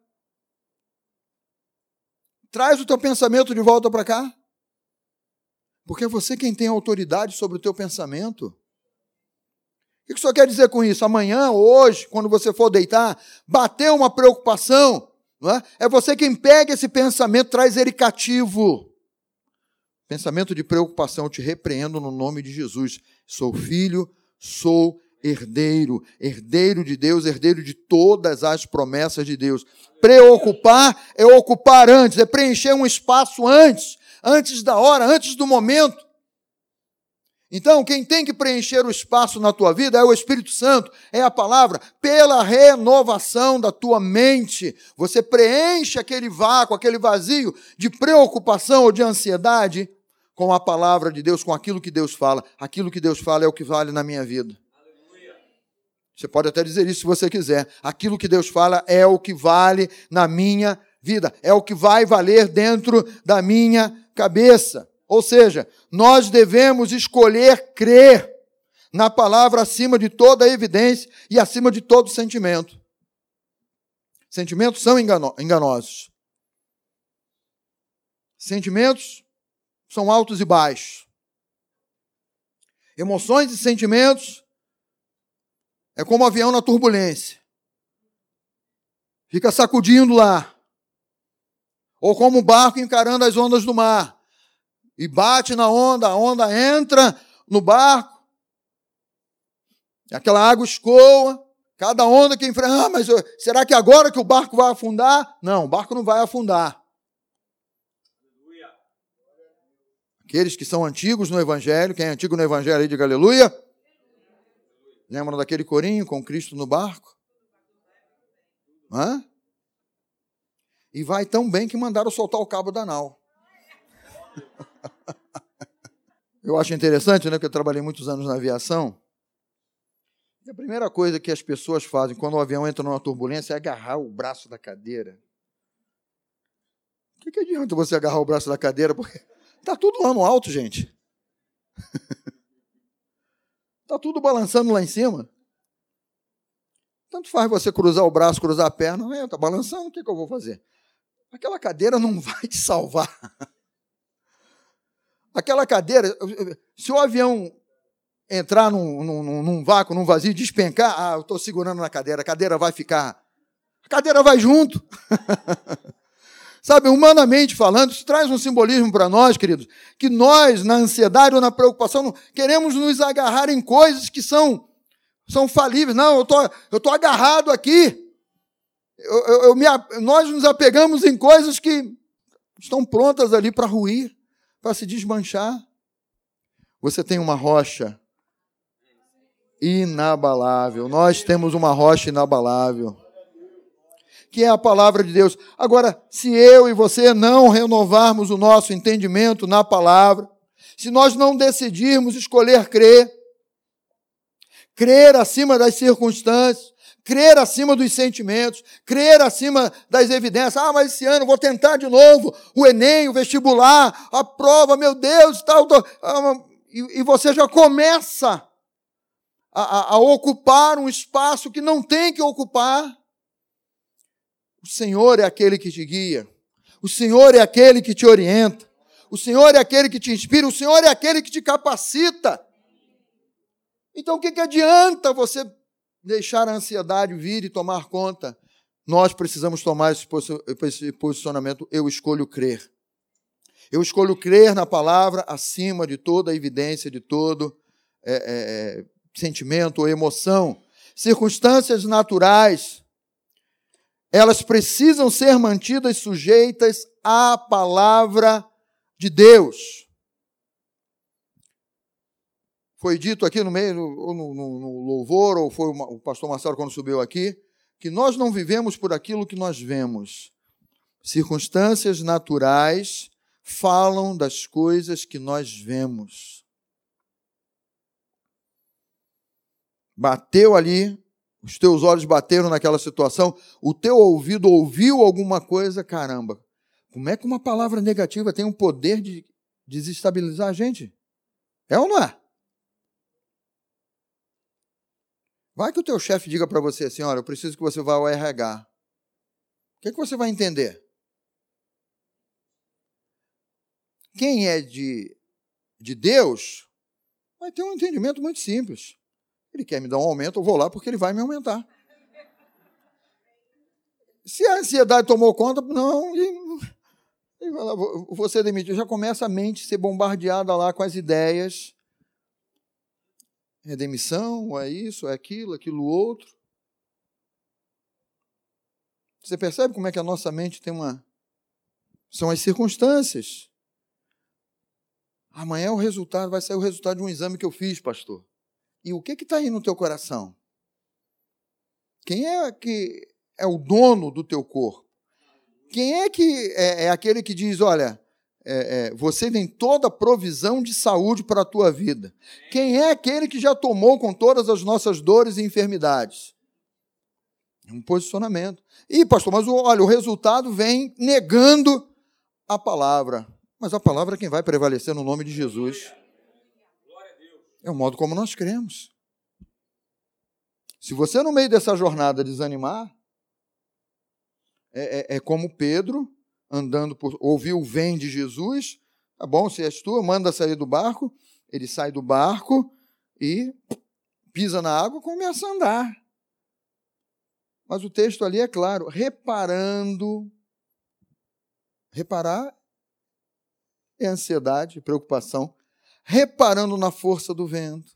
Traz o teu pensamento de volta para cá. Porque é você quem tem autoridade sobre o teu pensamento. O que o senhor quer dizer com isso? Amanhã, hoje, quando você for deitar, bater uma preocupação, não é? é você quem pega esse pensamento, traz ele cativo. Pensamento de preocupação, eu te repreendo no nome de Jesus. Sou filho, sou herdeiro, herdeiro de Deus, herdeiro de todas as promessas de Deus. Preocupar é ocupar antes, é preencher um espaço antes, antes da hora, antes do momento. Então, quem tem que preencher o espaço na tua vida é o Espírito Santo, é a palavra, pela renovação da tua mente. Você preenche aquele vácuo, aquele vazio de preocupação ou de ansiedade com a palavra de Deus, com aquilo que Deus fala. Aquilo que Deus fala é o que vale na minha vida. Você pode até dizer isso se você quiser. Aquilo que Deus fala é o que vale na minha vida, é o que vai valer dentro da minha cabeça. Ou seja, nós devemos escolher crer na palavra acima de toda evidência e acima de todo sentimento. Sentimentos são engano enganosos. Sentimentos são altos e baixos. Emoções e sentimentos é como um avião na turbulência. Fica sacudindo lá. Ou como um barco encarando as ondas do mar. E bate na onda, a onda entra no barco. Aquela água escoa. Cada onda que enfrenta. Ah, mas será que agora que o barco vai afundar? Não, o barco não vai afundar. Aqueles que são antigos no Evangelho, quem é antigo no Evangelho aí, diga aleluia. Lembram daquele corinho com Cristo no barco? Hã? E vai tão bem que mandaram soltar o cabo da nau. Eu acho interessante, né? Porque eu trabalhei muitos anos na aviação. E a primeira coisa que as pessoas fazem quando o avião entra numa turbulência é agarrar o braço da cadeira. O que, que adianta você agarrar o braço da cadeira? Porque tá tudo lá no alto, gente. Está tudo balançando lá em cima. Tanto faz você cruzar o braço, cruzar a perna, está balançando, o que, que eu vou fazer? Aquela cadeira não vai te salvar. Aquela cadeira, se o avião entrar num, num, num vácuo, num vazio, despencar, ah, eu estou segurando na cadeira, a cadeira vai ficar. A cadeira vai junto. Sabe, humanamente falando, isso traz um simbolismo para nós, queridos, que nós, na ansiedade ou na preocupação, queremos nos agarrar em coisas que são, são falíveis. Não, eu tô, estou tô agarrado aqui. Eu, eu, eu me, nós nos apegamos em coisas que estão prontas ali para ruir, para se desmanchar. Você tem uma rocha inabalável. Nós temos uma rocha inabalável que é a palavra de Deus. Agora, se eu e você não renovarmos o nosso entendimento na palavra, se nós não decidirmos escolher crer, crer acima das circunstâncias, crer acima dos sentimentos, crer acima das evidências. Ah, mas esse ano vou tentar de novo o Enem, o vestibular, a prova, meu Deus, tal. tal. Ah, e, você já começa a, a, a ocupar um espaço que não tem que ocupar. O Senhor é aquele que te guia. O Senhor é aquele que te orienta. O Senhor é aquele que te inspira. O Senhor é aquele que te capacita. Então, o que, que adianta você deixar a ansiedade vir e tomar conta? Nós precisamos tomar esse posicionamento. Eu escolho crer. Eu escolho crer na palavra acima de toda evidência, de todo é, é, é, sentimento ou emoção. Circunstâncias naturais elas precisam ser mantidas sujeitas à palavra de Deus. Foi dito aqui no meio, no, no, no louvor, ou foi o pastor Marcelo quando subiu aqui, que nós não vivemos por aquilo que nós vemos. Circunstâncias naturais falam das coisas que nós vemos. Bateu ali os teus olhos bateram naquela situação, o teu ouvido ouviu alguma coisa, caramba. Como é que uma palavra negativa tem o poder de desestabilizar a gente? É ou não é? Vai que o teu chefe diga para você assim, olha, eu preciso que você vá ao RH. O que, é que você vai entender? Quem é de, de Deus vai ter um entendimento muito simples. Ele quer me dar um aumento, eu vou lá porque ele vai me aumentar. Se a ansiedade tomou conta, não, você demitiu, já começa a mente ser bombardeada lá com as ideias. É demissão, é isso, é aquilo, aquilo outro. Você percebe como é que a nossa mente tem uma. São as circunstâncias. Amanhã o resultado vai sair o resultado de um exame que eu fiz, pastor. E o que está aí no teu coração? Quem é que é o dono do teu corpo? Quem é que é, é aquele que diz, olha, é, é, você tem toda a provisão de saúde para a tua vida? Quem é aquele que já tomou com todas as nossas dores e enfermidades? É um posicionamento. E, pastor, mas olha, o resultado vem negando a palavra. Mas a palavra é quem vai prevalecer no nome de Jesus. É o modo como nós cremos. Se você, no meio dessa jornada, desanimar, é, é, é como Pedro andando por. ouviu o vem de Jesus. Tá bom, se és tu, manda sair do barco. Ele sai do barco e pisa na água e começa a andar. Mas o texto ali é claro, reparando. Reparar é ansiedade, preocupação reparando na força do vento,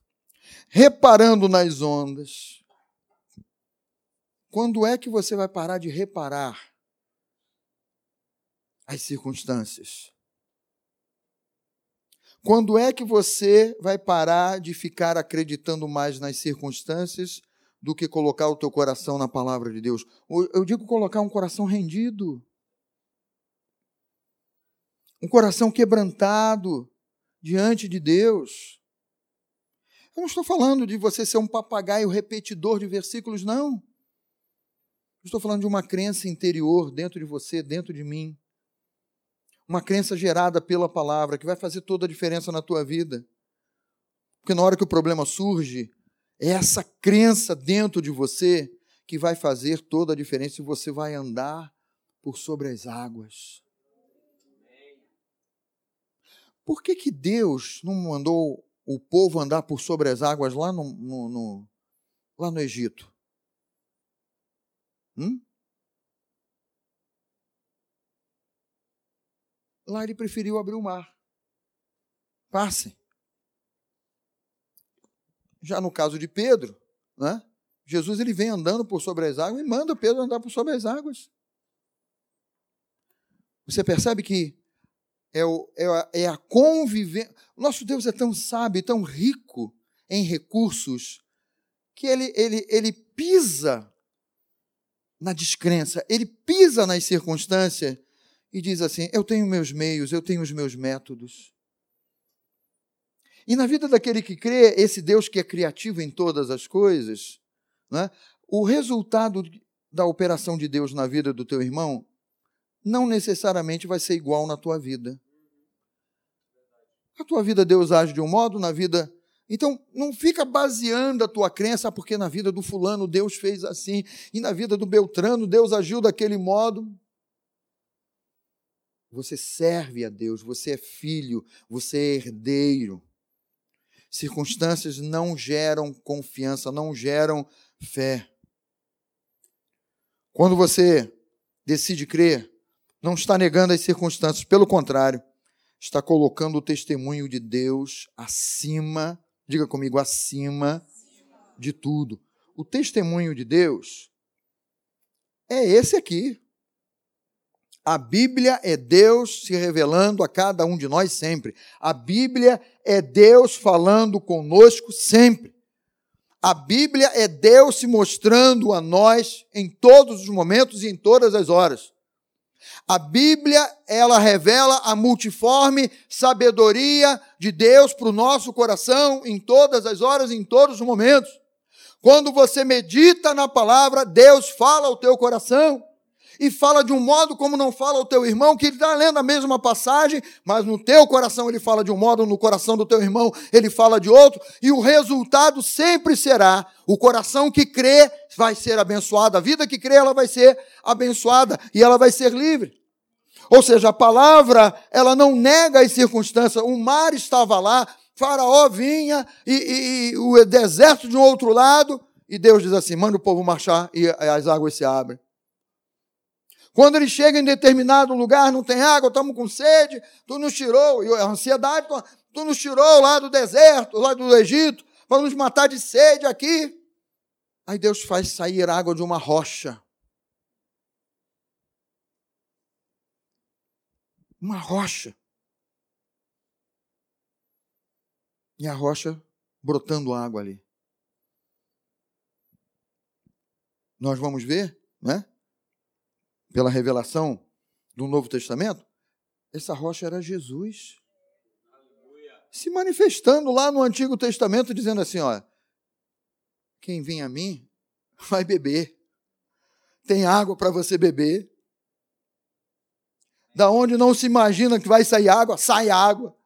reparando nas ondas. Quando é que você vai parar de reparar as circunstâncias? Quando é que você vai parar de ficar acreditando mais nas circunstâncias do que colocar o teu coração na palavra de Deus? Eu digo colocar um coração rendido. Um coração quebrantado, diante de Deus. Eu não estou falando de você ser um papagaio repetidor de versículos, não. Eu estou falando de uma crença interior dentro de você, dentro de mim. Uma crença gerada pela palavra que vai fazer toda a diferença na tua vida. Porque na hora que o problema surge, é essa crença dentro de você que vai fazer toda a diferença e você vai andar por sobre as águas. Por que, que Deus não mandou o povo andar por sobre as águas lá no, no, no lá no Egito? Hum? Lá ele preferiu abrir o mar. Passe. Já no caso de Pedro, né? Jesus ele vem andando por sobre as águas e manda Pedro andar por sobre as águas. Você percebe que é, o, é, a, é a convivência. Nosso Deus é tão sábio, tão rico em recursos, que ele, ele, ele pisa na descrença, ele pisa nas circunstâncias e diz assim: Eu tenho meus meios, eu tenho os meus métodos. E na vida daquele que crê, esse Deus que é criativo em todas as coisas, né, o resultado da operação de Deus na vida do teu irmão não necessariamente vai ser igual na tua vida. A tua vida Deus age de um modo, na vida. Então, não fica baseando a tua crença, porque na vida do fulano Deus fez assim, e na vida do Beltrano Deus agiu daquele modo. Você serve a Deus, você é filho, você é herdeiro. Circunstâncias não geram confiança, não geram fé. Quando você decide crer, não está negando as circunstâncias, pelo contrário, está colocando o testemunho de Deus acima, diga comigo, acima de tudo. O testemunho de Deus é esse aqui. A Bíblia é Deus se revelando a cada um de nós sempre. A Bíblia é Deus falando conosco sempre. A Bíblia é Deus se mostrando a nós em todos os momentos e em todas as horas. A Bíblia, ela revela a multiforme sabedoria de Deus para o nosso coração em todas as horas, em todos os momentos. Quando você medita na palavra, Deus fala ao teu coração. E fala de um modo como não fala o teu irmão, que ele está lendo a mesma passagem, mas no teu coração ele fala de um modo, no coração do teu irmão ele fala de outro, e o resultado sempre será: o coração que crê vai ser abençoado, a vida que crê ela vai ser abençoada e ela vai ser livre. Ou seja, a palavra, ela não nega as circunstâncias. O mar estava lá, Faraó vinha e, e, e o deserto de um outro lado, e Deus diz assim: manda o povo marchar e as águas se abrem. Quando ele chega em determinado lugar, não tem água, estamos com sede, tu nos tirou, e a ansiedade, tu, nos tirou lá do deserto, lá do Egito, para nos matar de sede aqui. Aí Deus faz sair água de uma rocha. Uma rocha. E a rocha brotando água ali. Nós vamos ver, né? Pela revelação do Novo Testamento, essa rocha era Jesus. Se manifestando lá no Antigo Testamento, dizendo assim: olha, quem vem a mim vai beber. Tem água para você beber. Da onde não se imagina que vai sair água, sai água.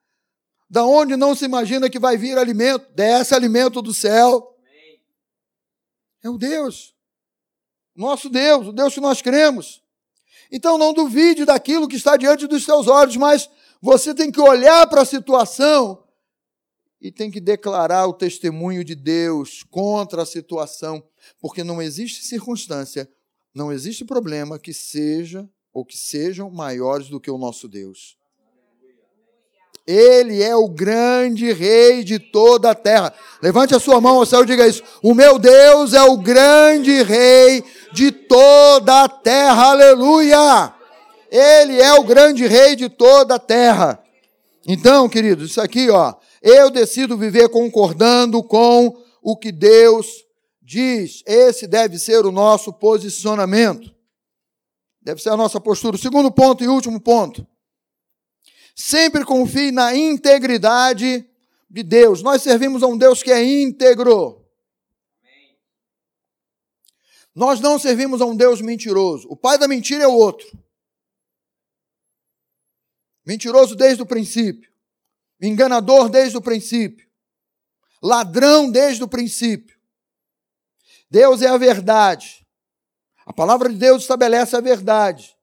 Da onde não se imagina que vai vir alimento, desce alimento do céu. É o Deus. Nosso Deus, o Deus que nós cremos. Então não duvide daquilo que está diante dos seus olhos, mas você tem que olhar para a situação e tem que declarar o testemunho de Deus contra a situação, porque não existe circunstância, não existe problema que seja ou que sejam maiores do que o nosso Deus. Ele é o grande rei de toda a terra. Levante a sua mão ao céu e diga isso. O meu Deus é o grande rei de toda a terra. Aleluia! Ele é o grande rei de toda a terra. Então, queridos, isso aqui, ó, eu decido viver concordando com o que Deus diz. Esse deve ser o nosso posicionamento. Deve ser a nossa postura. Segundo ponto e último ponto. Sempre confie na integridade de Deus. Nós servimos a um Deus que é íntegro. Nós não servimos a um Deus mentiroso. O pai da mentira é o outro. Mentiroso desde o princípio. Enganador desde o princípio. Ladrão desde o princípio. Deus é a verdade. A palavra de Deus estabelece a verdade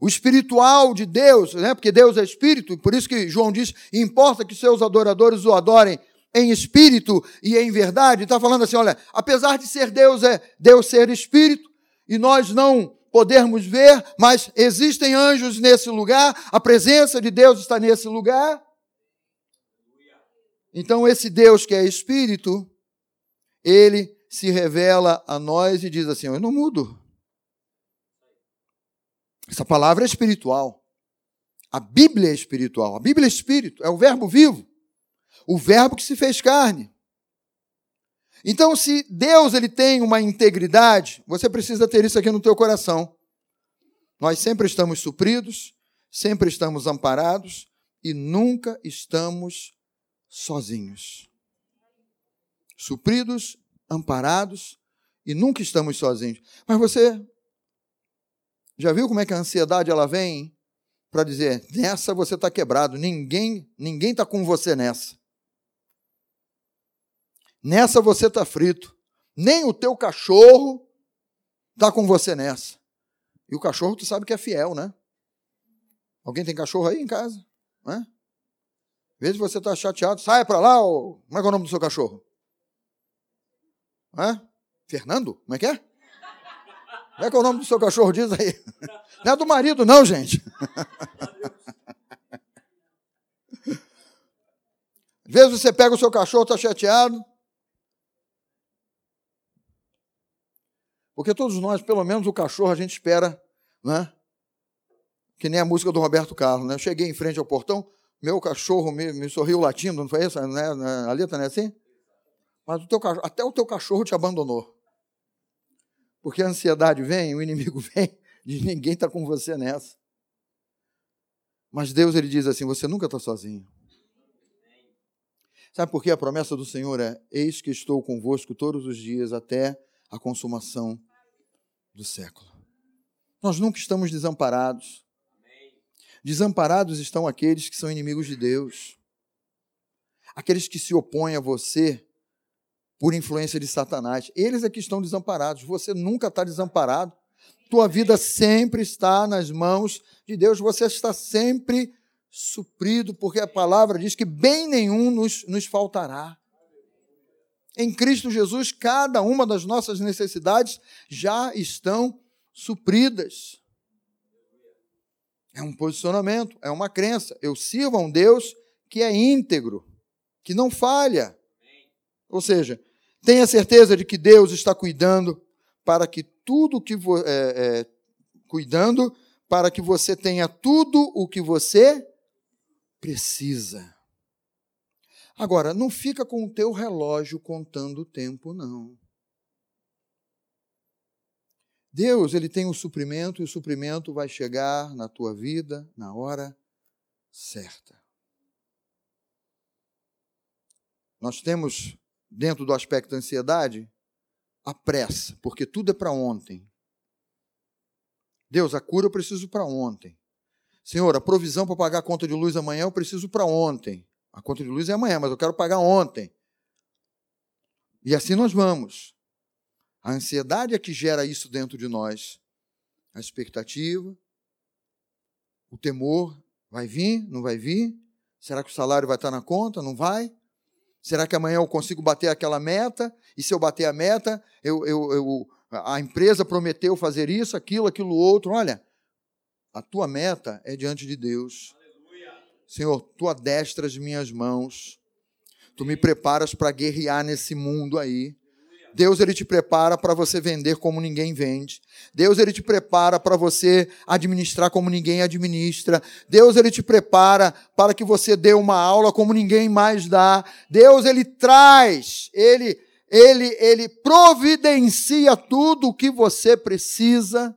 o espiritual de Deus, né? porque Deus é espírito, por isso que João diz: importa que seus adoradores o adorem em espírito e em verdade. Está falando assim: olha, apesar de ser Deus, é Deus ser espírito, e nós não podermos ver, mas existem anjos nesse lugar, a presença de Deus está nesse lugar. Então, esse Deus que é espírito, ele se revela a nós e diz assim: Eu não mudo. Essa palavra é espiritual. A Bíblia é espiritual. A Bíblia é espírito, é o verbo vivo. O verbo que se fez carne. Então, se Deus ele tem uma integridade, você precisa ter isso aqui no teu coração. Nós sempre estamos supridos, sempre estamos amparados e nunca estamos sozinhos. Supridos, amparados e nunca estamos sozinhos. Mas você já viu como é que a ansiedade ela vem para dizer: nessa você está quebrado, ninguém ninguém está com você nessa. Nessa você está frito. Nem o teu cachorro está com você nessa. E o cachorro tu sabe que é fiel, né? Alguém tem cachorro aí em casa? Né? Às vezes você está chateado, sai para lá, ou... como é que é o nome do seu cachorro? Hã? Fernando? Como é que é? Como é que é o nome do seu cachorro? Diz aí. Não é do marido, não, gente. Às vezes você pega o seu cachorro, está chateado. Porque todos nós, pelo menos o cachorro, a gente espera, né? Que nem a música do Roberto Carlos, né? Eu cheguei em frente ao portão, meu cachorro me, me sorriu latindo, não foi isso? Né? A letra não é assim? Mas o teu, até o teu cachorro te abandonou. Porque a ansiedade vem, o inimigo vem, e ninguém está com você nessa. Mas Deus ele diz assim: você nunca está sozinho. Sabe por que a promessa do Senhor é: Eis que estou convosco todos os dias até a consumação do século. Nós nunca estamos desamparados. Desamparados estão aqueles que são inimigos de Deus. Aqueles que se opõem a você por influência de Satanás. Eles é que estão desamparados. Você nunca está desamparado. Tua vida sempre está nas mãos de Deus. Você está sempre suprido, porque a palavra diz que bem nenhum nos, nos faltará. Em Cristo Jesus, cada uma das nossas necessidades já estão supridas. É um posicionamento, é uma crença. Eu sirvo a um Deus que é íntegro, que não falha. Ou seja, tenha certeza de que Deus está cuidando para que tudo que é, é, cuidando para que você tenha tudo o que você precisa. Agora, não fica com o teu relógio contando o tempo, não. Deus, ele tem o suprimento e o suprimento vai chegar na tua vida na hora certa. Nós temos, dentro do aspecto da ansiedade, a pressa, porque tudo é para ontem. Deus, a cura eu preciso para ontem. Senhor, a provisão para pagar a conta de luz amanhã eu preciso para ontem. A conta de luz é amanhã, mas eu quero pagar ontem. E assim nós vamos. A ansiedade é que gera isso dentro de nós. A expectativa, o temor, vai vir, não vai vir? Será que o salário vai estar na conta? Não vai? Será que amanhã eu consigo bater aquela meta? E se eu bater a meta, eu, eu, eu, a empresa prometeu fazer isso, aquilo, aquilo outro. Olha, a tua meta é diante de Deus. Senhor, tu adestras minhas mãos. Tu me preparas para guerrear nesse mundo aí. Deus ele te prepara para você vender como ninguém vende. Deus ele te prepara para você administrar como ninguém administra. Deus ele te prepara para que você dê uma aula como ninguém mais dá. Deus ele traz, ele ele ele providencia tudo o que você precisa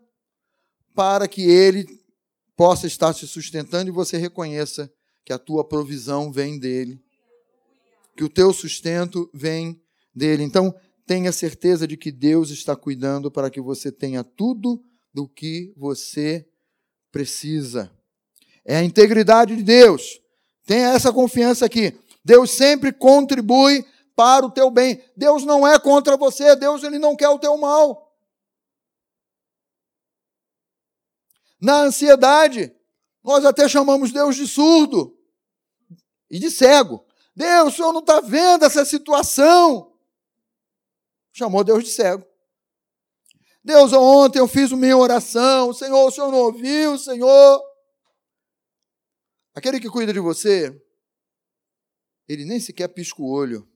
para que ele possa estar se sustentando e você reconheça que a tua provisão vem dele. Que o teu sustento vem dele. Então, tenha certeza de que Deus está cuidando para que você tenha tudo do que você precisa. É a integridade de Deus. Tenha essa confiança aqui. Deus sempre contribui para o teu bem. Deus não é contra você, Deus ele não quer o teu mal. Na ansiedade, nós até chamamos Deus de surdo e de cego. Deus, o Senhor não está vendo essa situação. Chamou Deus de cego. Deus, ontem eu fiz minha oração, Senhor, o Senhor não ouviu, Senhor. Aquele que cuida de você, ele nem sequer pisca o olho.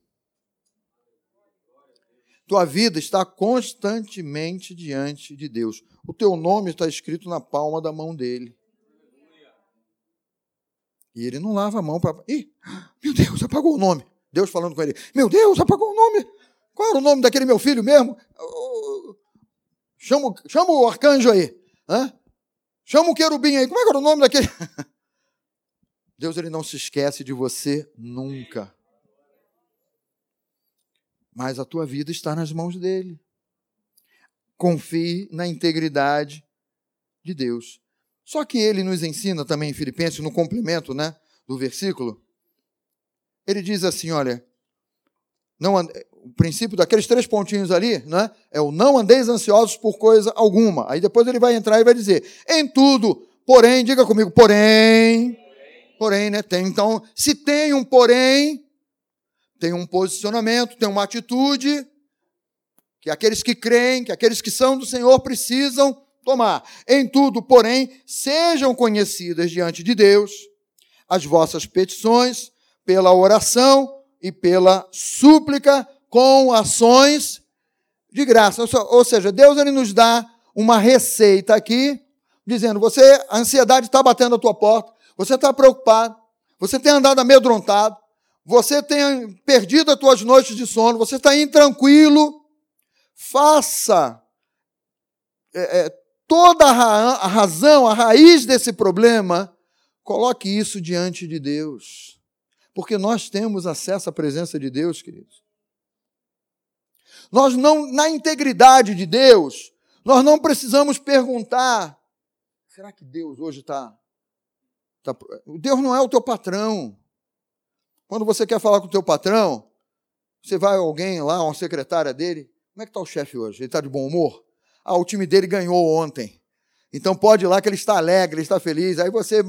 Tua vida está constantemente diante de Deus. O teu nome está escrito na palma da mão dele. E ele não lava a mão para. Ih, meu Deus, apagou o nome. Deus falando com ele: Meu Deus, apagou o nome. Qual era o nome daquele meu filho mesmo? Chama, chama o arcanjo aí. Hã? Chama o querubim aí. Como é que era o nome daquele? Deus ele não se esquece de você nunca. Mas a tua vida está nas mãos dele. Confie na integridade de Deus. Só que ele nos ensina também em Filipenses, no complemento né, do versículo, ele diz assim: olha, não o princípio daqueles três pontinhos ali, né? É o não andeis ansiosos por coisa alguma. Aí depois ele vai entrar e vai dizer: em tudo, porém, diga comigo, porém, porém, né? Tem, então, se tem um porém, tem um posicionamento, tem uma atitude que aqueles que creem, que aqueles que são do Senhor precisam tomar. Em tudo, porém, sejam conhecidas diante de Deus as vossas petições pela oração e pela súplica com ações de graça. Ou seja, Deus ele nos dá uma receita aqui, dizendo: você, a ansiedade está batendo a tua porta, você está preocupado, você tem andado amedrontado, você tem perdido as tuas noites de sono, você está intranquilo. Faça é, é, toda a, razão, a raiz desse problema, coloque isso diante de Deus. Porque nós temos acesso à presença de Deus, queridos. Nós não, na integridade de Deus, Nós não precisamos perguntar: será que Deus hoje está. Tá, Deus não é o teu patrão. Quando você quer falar com o teu patrão, você vai alguém lá, uma secretária dele, como é que está o chefe hoje? Ele está de bom humor? Ah, o time dele ganhou ontem. Então pode ir lá que ele está alegre, ele está feliz. Aí você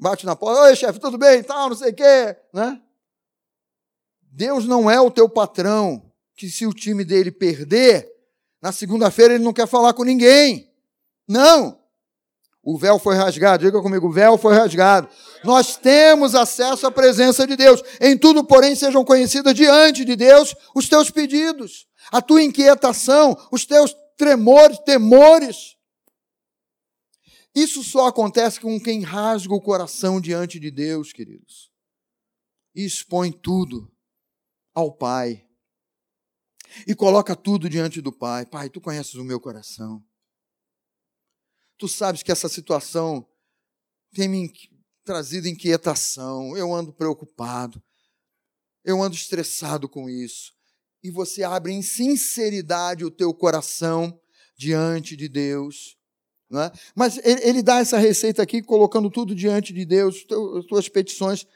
bate na porta, oi chefe, tudo bem? Tal, não sei o quê, né? Deus não é o teu patrão, que se o time dele perder, na segunda-feira ele não quer falar com ninguém. Não. O véu foi rasgado. Diga comigo, o véu foi rasgado. Nós temos acesso à presença de Deus. Em tudo, porém, sejam conhecidas diante de Deus os teus pedidos, a tua inquietação, os teus tremores, temores. Isso só acontece com quem rasga o coração diante de Deus, queridos. E expõe tudo ao Pai. E coloca tudo diante do Pai. Pai, tu conheces o meu coração. Tu sabes que essa situação tem me trazido inquietação, eu ando preocupado, eu ando estressado com isso. E você abre em sinceridade o teu coração diante de Deus. Não é? Mas ele, dá essa receita aqui, colocando tudo diante de Deus, as tuas petições,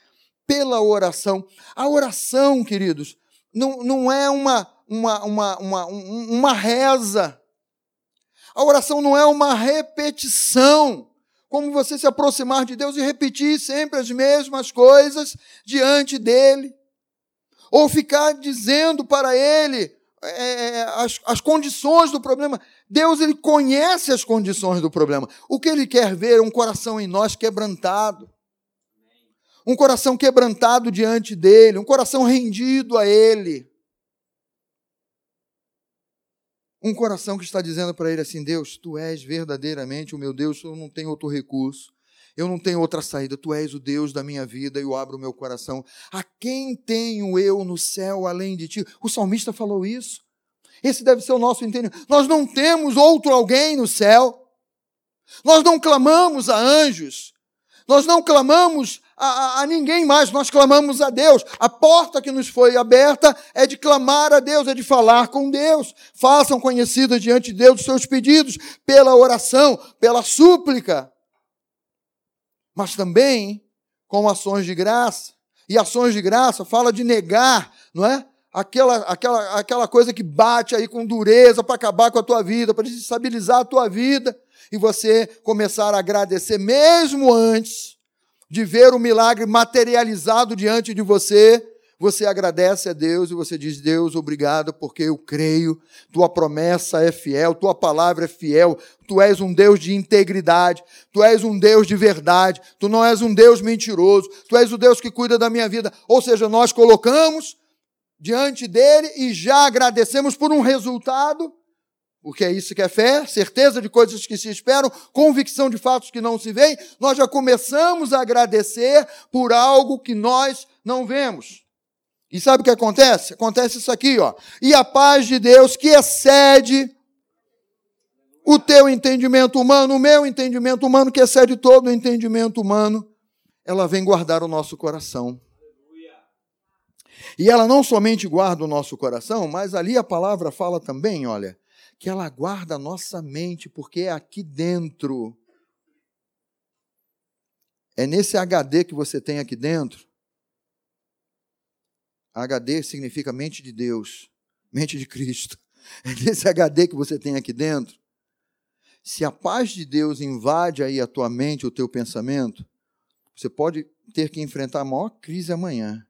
pela oração. A oração, queridos, não, não é uma, uma, uma, uma, uma reza a oração não é uma repetição, como você se aproximar de Deus e repetir sempre as mesmas coisas diante dele, ou ficar dizendo para ele é, é, as, as condições do problema. Deus ele conhece as condições do problema. O que ele quer ver é um coração em nós quebrantado. Um coração quebrantado diante dele, um coração rendido a ele. Um coração que está dizendo para ele assim: Deus, tu és verdadeiramente o meu Deus, eu não tenho outro recurso, eu não tenho outra saída, tu és o Deus da minha vida e eu abro o meu coração. A quem tenho eu no céu além de ti? O salmista falou isso. Esse deve ser o nosso entendimento. Nós não temos outro alguém no céu. Nós não clamamos a anjos. Nós não clamamos a, a, a, ninguém mais, nós clamamos a Deus. A porta que nos foi aberta é de clamar a Deus, é de falar com Deus. Façam conhecidas diante de Deus os seus pedidos, pela oração, pela súplica, mas também com ações de graça. E ações de graça fala de negar, não é? Aquela, aquela, aquela coisa que bate aí com dureza para acabar com a tua vida, para desestabilizar a tua vida e você começar a agradecer, mesmo antes de ver o milagre materializado diante de você, você agradece a Deus e você diz: Deus, obrigado, porque eu creio, tua promessa é fiel, tua palavra é fiel, tu és um Deus de integridade, tu és um Deus de verdade, tu não és um Deus mentiroso, tu és o Deus que cuida da minha vida. Ou seja, nós colocamos diante dele e já agradecemos por um resultado porque é isso que é fé, certeza de coisas que se esperam, convicção de fatos que não se veem, nós já começamos a agradecer por algo que nós não vemos. E sabe o que acontece? Acontece isso aqui, ó. E a paz de Deus que excede o teu entendimento humano, o meu entendimento humano, que excede todo o entendimento humano, ela vem guardar o nosso coração. E ela não somente guarda o nosso coração, mas ali a palavra fala também, olha, que ela guarda a nossa mente, porque é aqui dentro. É nesse HD que você tem aqui dentro. HD significa mente de Deus, mente de Cristo. É nesse HD que você tem aqui dentro. Se a paz de Deus invade aí a tua mente, o teu pensamento, você pode ter que enfrentar a maior crise amanhã.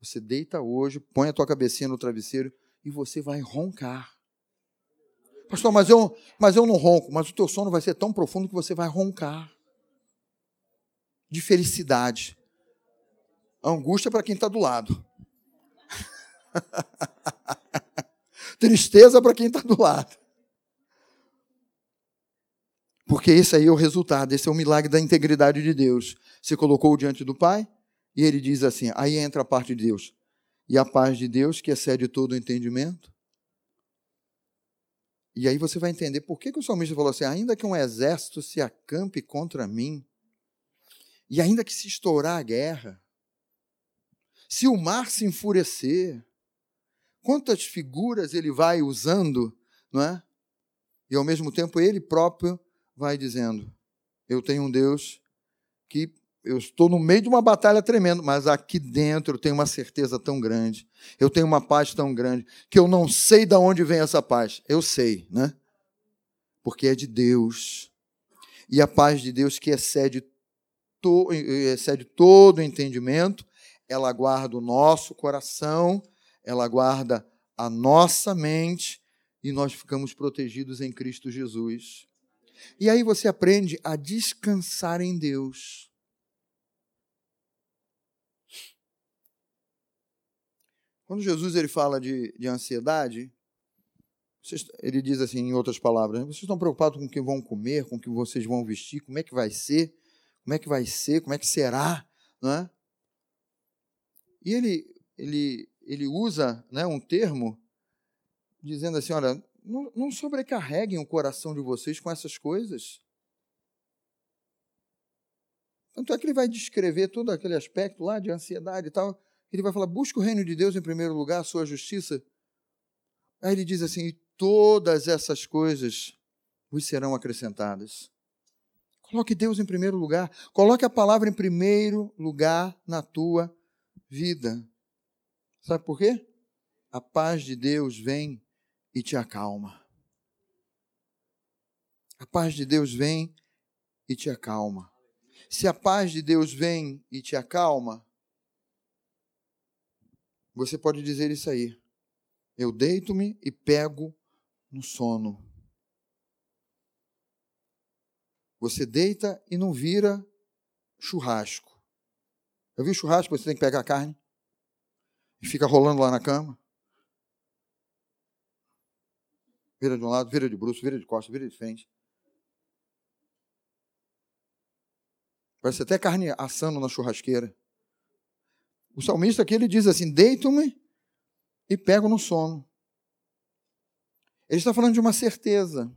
Você deita hoje, põe a tua cabecinha no travesseiro e você vai roncar. Pastor, mas eu, mas eu não ronco, mas o teu sono vai ser tão profundo que você vai roncar. De felicidade. Angústia para quem está do lado. Tristeza para quem está do lado. Porque esse aí é o resultado, esse é o milagre da integridade de Deus. Você colocou diante do Pai e ele diz assim: aí entra a parte de Deus. E a paz de Deus, que excede todo o entendimento, e aí você vai entender por que, que o salmista falou assim: ainda que um exército se acampe contra mim, e ainda que se estourar a guerra, se o mar se enfurecer, quantas figuras ele vai usando, não é? E ao mesmo tempo ele próprio vai dizendo: Eu tenho um Deus que eu estou no meio de uma batalha tremenda, mas aqui dentro eu tenho uma certeza tão grande, eu tenho uma paz tão grande, que eu não sei de onde vem essa paz. Eu sei, né? Porque é de Deus. E a paz de Deus que excede, to, excede todo o entendimento, ela guarda o nosso coração, ela guarda a nossa mente e nós ficamos protegidos em Cristo Jesus. E aí você aprende a descansar em Deus. Quando Jesus ele fala de, de ansiedade, ele diz assim, em outras palavras, vocês estão preocupados com o que vão comer, com o que vocês vão vestir, como é que vai ser, como é que vai ser, como é que será, não é? E ele, ele, ele usa né, um termo dizendo assim, olha, não, não sobrecarreguem o coração de vocês com essas coisas. Tanto é que ele vai descrever todo aquele aspecto lá de ansiedade e tal. Ele vai falar: busca o reino de Deus em primeiro lugar, a sua justiça. Aí ele diz assim: e todas essas coisas vos serão acrescentadas. Coloque Deus em primeiro lugar. Coloque a palavra em primeiro lugar na tua vida. Sabe por quê? A paz de Deus vem e te acalma. A paz de Deus vem e te acalma. Se a paz de Deus vem e te acalma, você pode dizer isso aí. Eu deito-me e pego no sono. Você deita e não vira churrasco. Eu vi churrasco, você tem que pegar a carne e fica rolando lá na cama. Vira de um lado, vira de bruxo, vira de costas, vira de frente. Parece até carne assando na churrasqueira. O salmista aqui ele diz assim: deito-me e pego no sono. Ele está falando de uma certeza.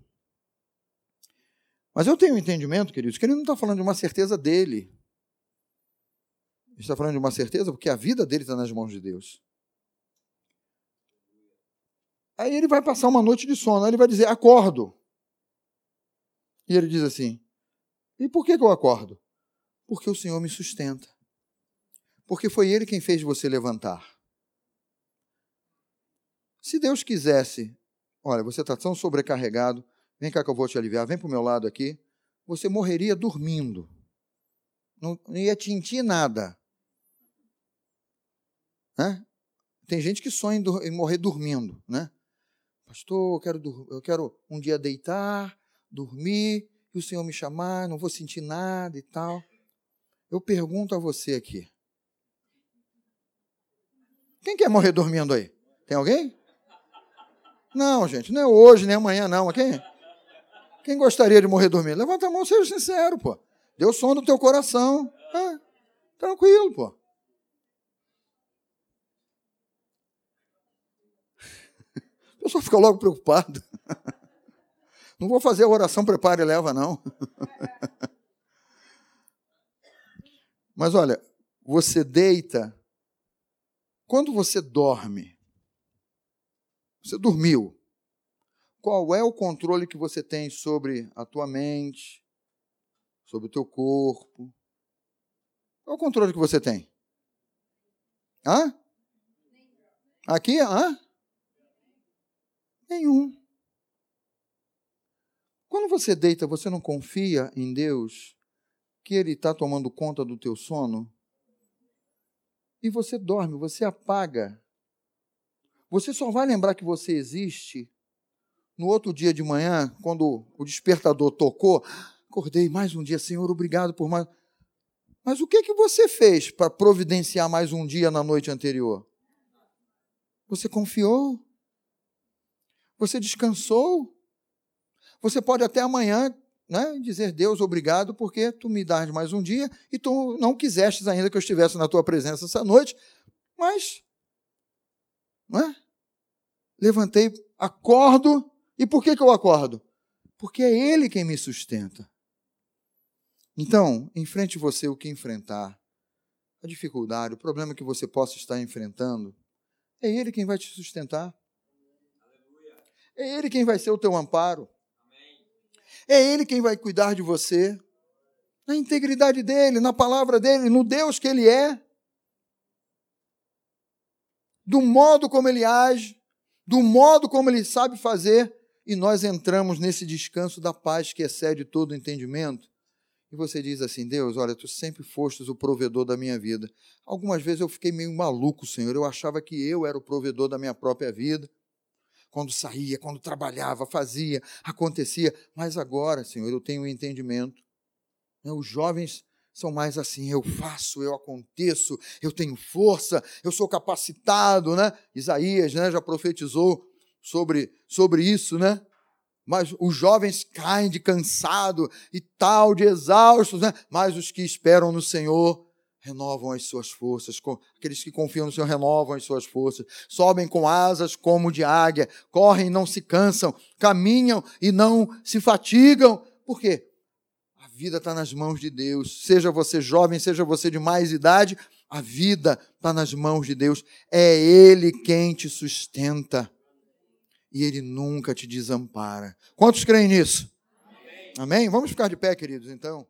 Mas eu tenho um entendimento, queridos, que ele não está falando de uma certeza dele. Está falando de uma certeza porque a vida dele está nas mãos de Deus. Aí ele vai passar uma noite de sono, aí ele vai dizer: acordo. E ele diz assim: e por que, que eu acordo? Porque o Senhor me sustenta porque foi Ele quem fez você levantar. Se Deus quisesse, olha, você está tão sobrecarregado, vem cá que eu vou te aliviar, vem para o meu lado aqui, você morreria dormindo. Não, não ia tintir nada. Né? Tem gente que sonha em morrer dormindo, né? Pastor, eu quero, eu quero um dia deitar, dormir, e o Senhor me chamar, não vou sentir nada e tal. Eu pergunto a você aqui: quem quer morrer dormindo aí? Tem alguém? Não, gente, não é hoje, nem amanhã, não. Quem? Quem gostaria de morrer dormindo? Levanta a mão, seja sincero, pô. Deu som no teu coração. Ah, tranquilo, pô. O pessoal fica logo preocupado. Não vou fazer a oração, prepare e leva, não. Mas olha, você deita quando você dorme, você dormiu, qual é o controle que você tem sobre a tua mente, sobre o teu corpo? Qual é o controle que você tem? Hã? Aqui? Hã? Nenhum. Quando você deita, você não confia em Deus que Ele está tomando conta do teu sono? e você dorme, você apaga. Você só vai lembrar que você existe no outro dia de manhã, quando o despertador tocou. Acordei mais um dia, Senhor, obrigado por mais. Mas o que que você fez para providenciar mais um dia na noite anterior? Você confiou? Você descansou? Você pode até amanhã né, dizer, Deus, obrigado, porque tu me dás mais um dia e tu não quisestes ainda que eu estivesse na tua presença essa noite, mas, não é? Levantei, acordo, e por que, que eu acordo? Porque é Ele quem me sustenta. Então, enfrente você o que enfrentar, a dificuldade, o problema que você possa estar enfrentando, é Ele quem vai te sustentar. É Ele quem vai ser o teu amparo. É Ele quem vai cuidar de você. Na integridade dele, na palavra dele, no Deus que ele é. Do modo como ele age, do modo como ele sabe fazer, e nós entramos nesse descanso da paz que excede todo o entendimento. E você diz assim: Deus, olha, tu sempre fostes o provedor da minha vida. Algumas vezes eu fiquei meio maluco, Senhor. Eu achava que eu era o provedor da minha própria vida quando saía, quando trabalhava, fazia, acontecia. Mas agora, Senhor, eu tenho um entendimento. Né, os jovens são mais assim, eu faço, eu aconteço, eu tenho força, eu sou capacitado, né? Isaías, né, já profetizou sobre, sobre isso, né? Mas os jovens caem de cansado e tal, de exaustos, né? Mas os que esperam no Senhor renovam as suas forças. Aqueles que confiam no Senhor renovam as suas forças. Sobem com asas como de águia, correm e não se cansam, caminham e não se fatigam. Por quê? A vida está nas mãos de Deus. Seja você jovem, seja você de mais idade, a vida está nas mãos de Deus. É Ele quem te sustenta. E Ele nunca te desampara. Quantos creem nisso? Amém? Amém? Vamos ficar de pé, queridos, então.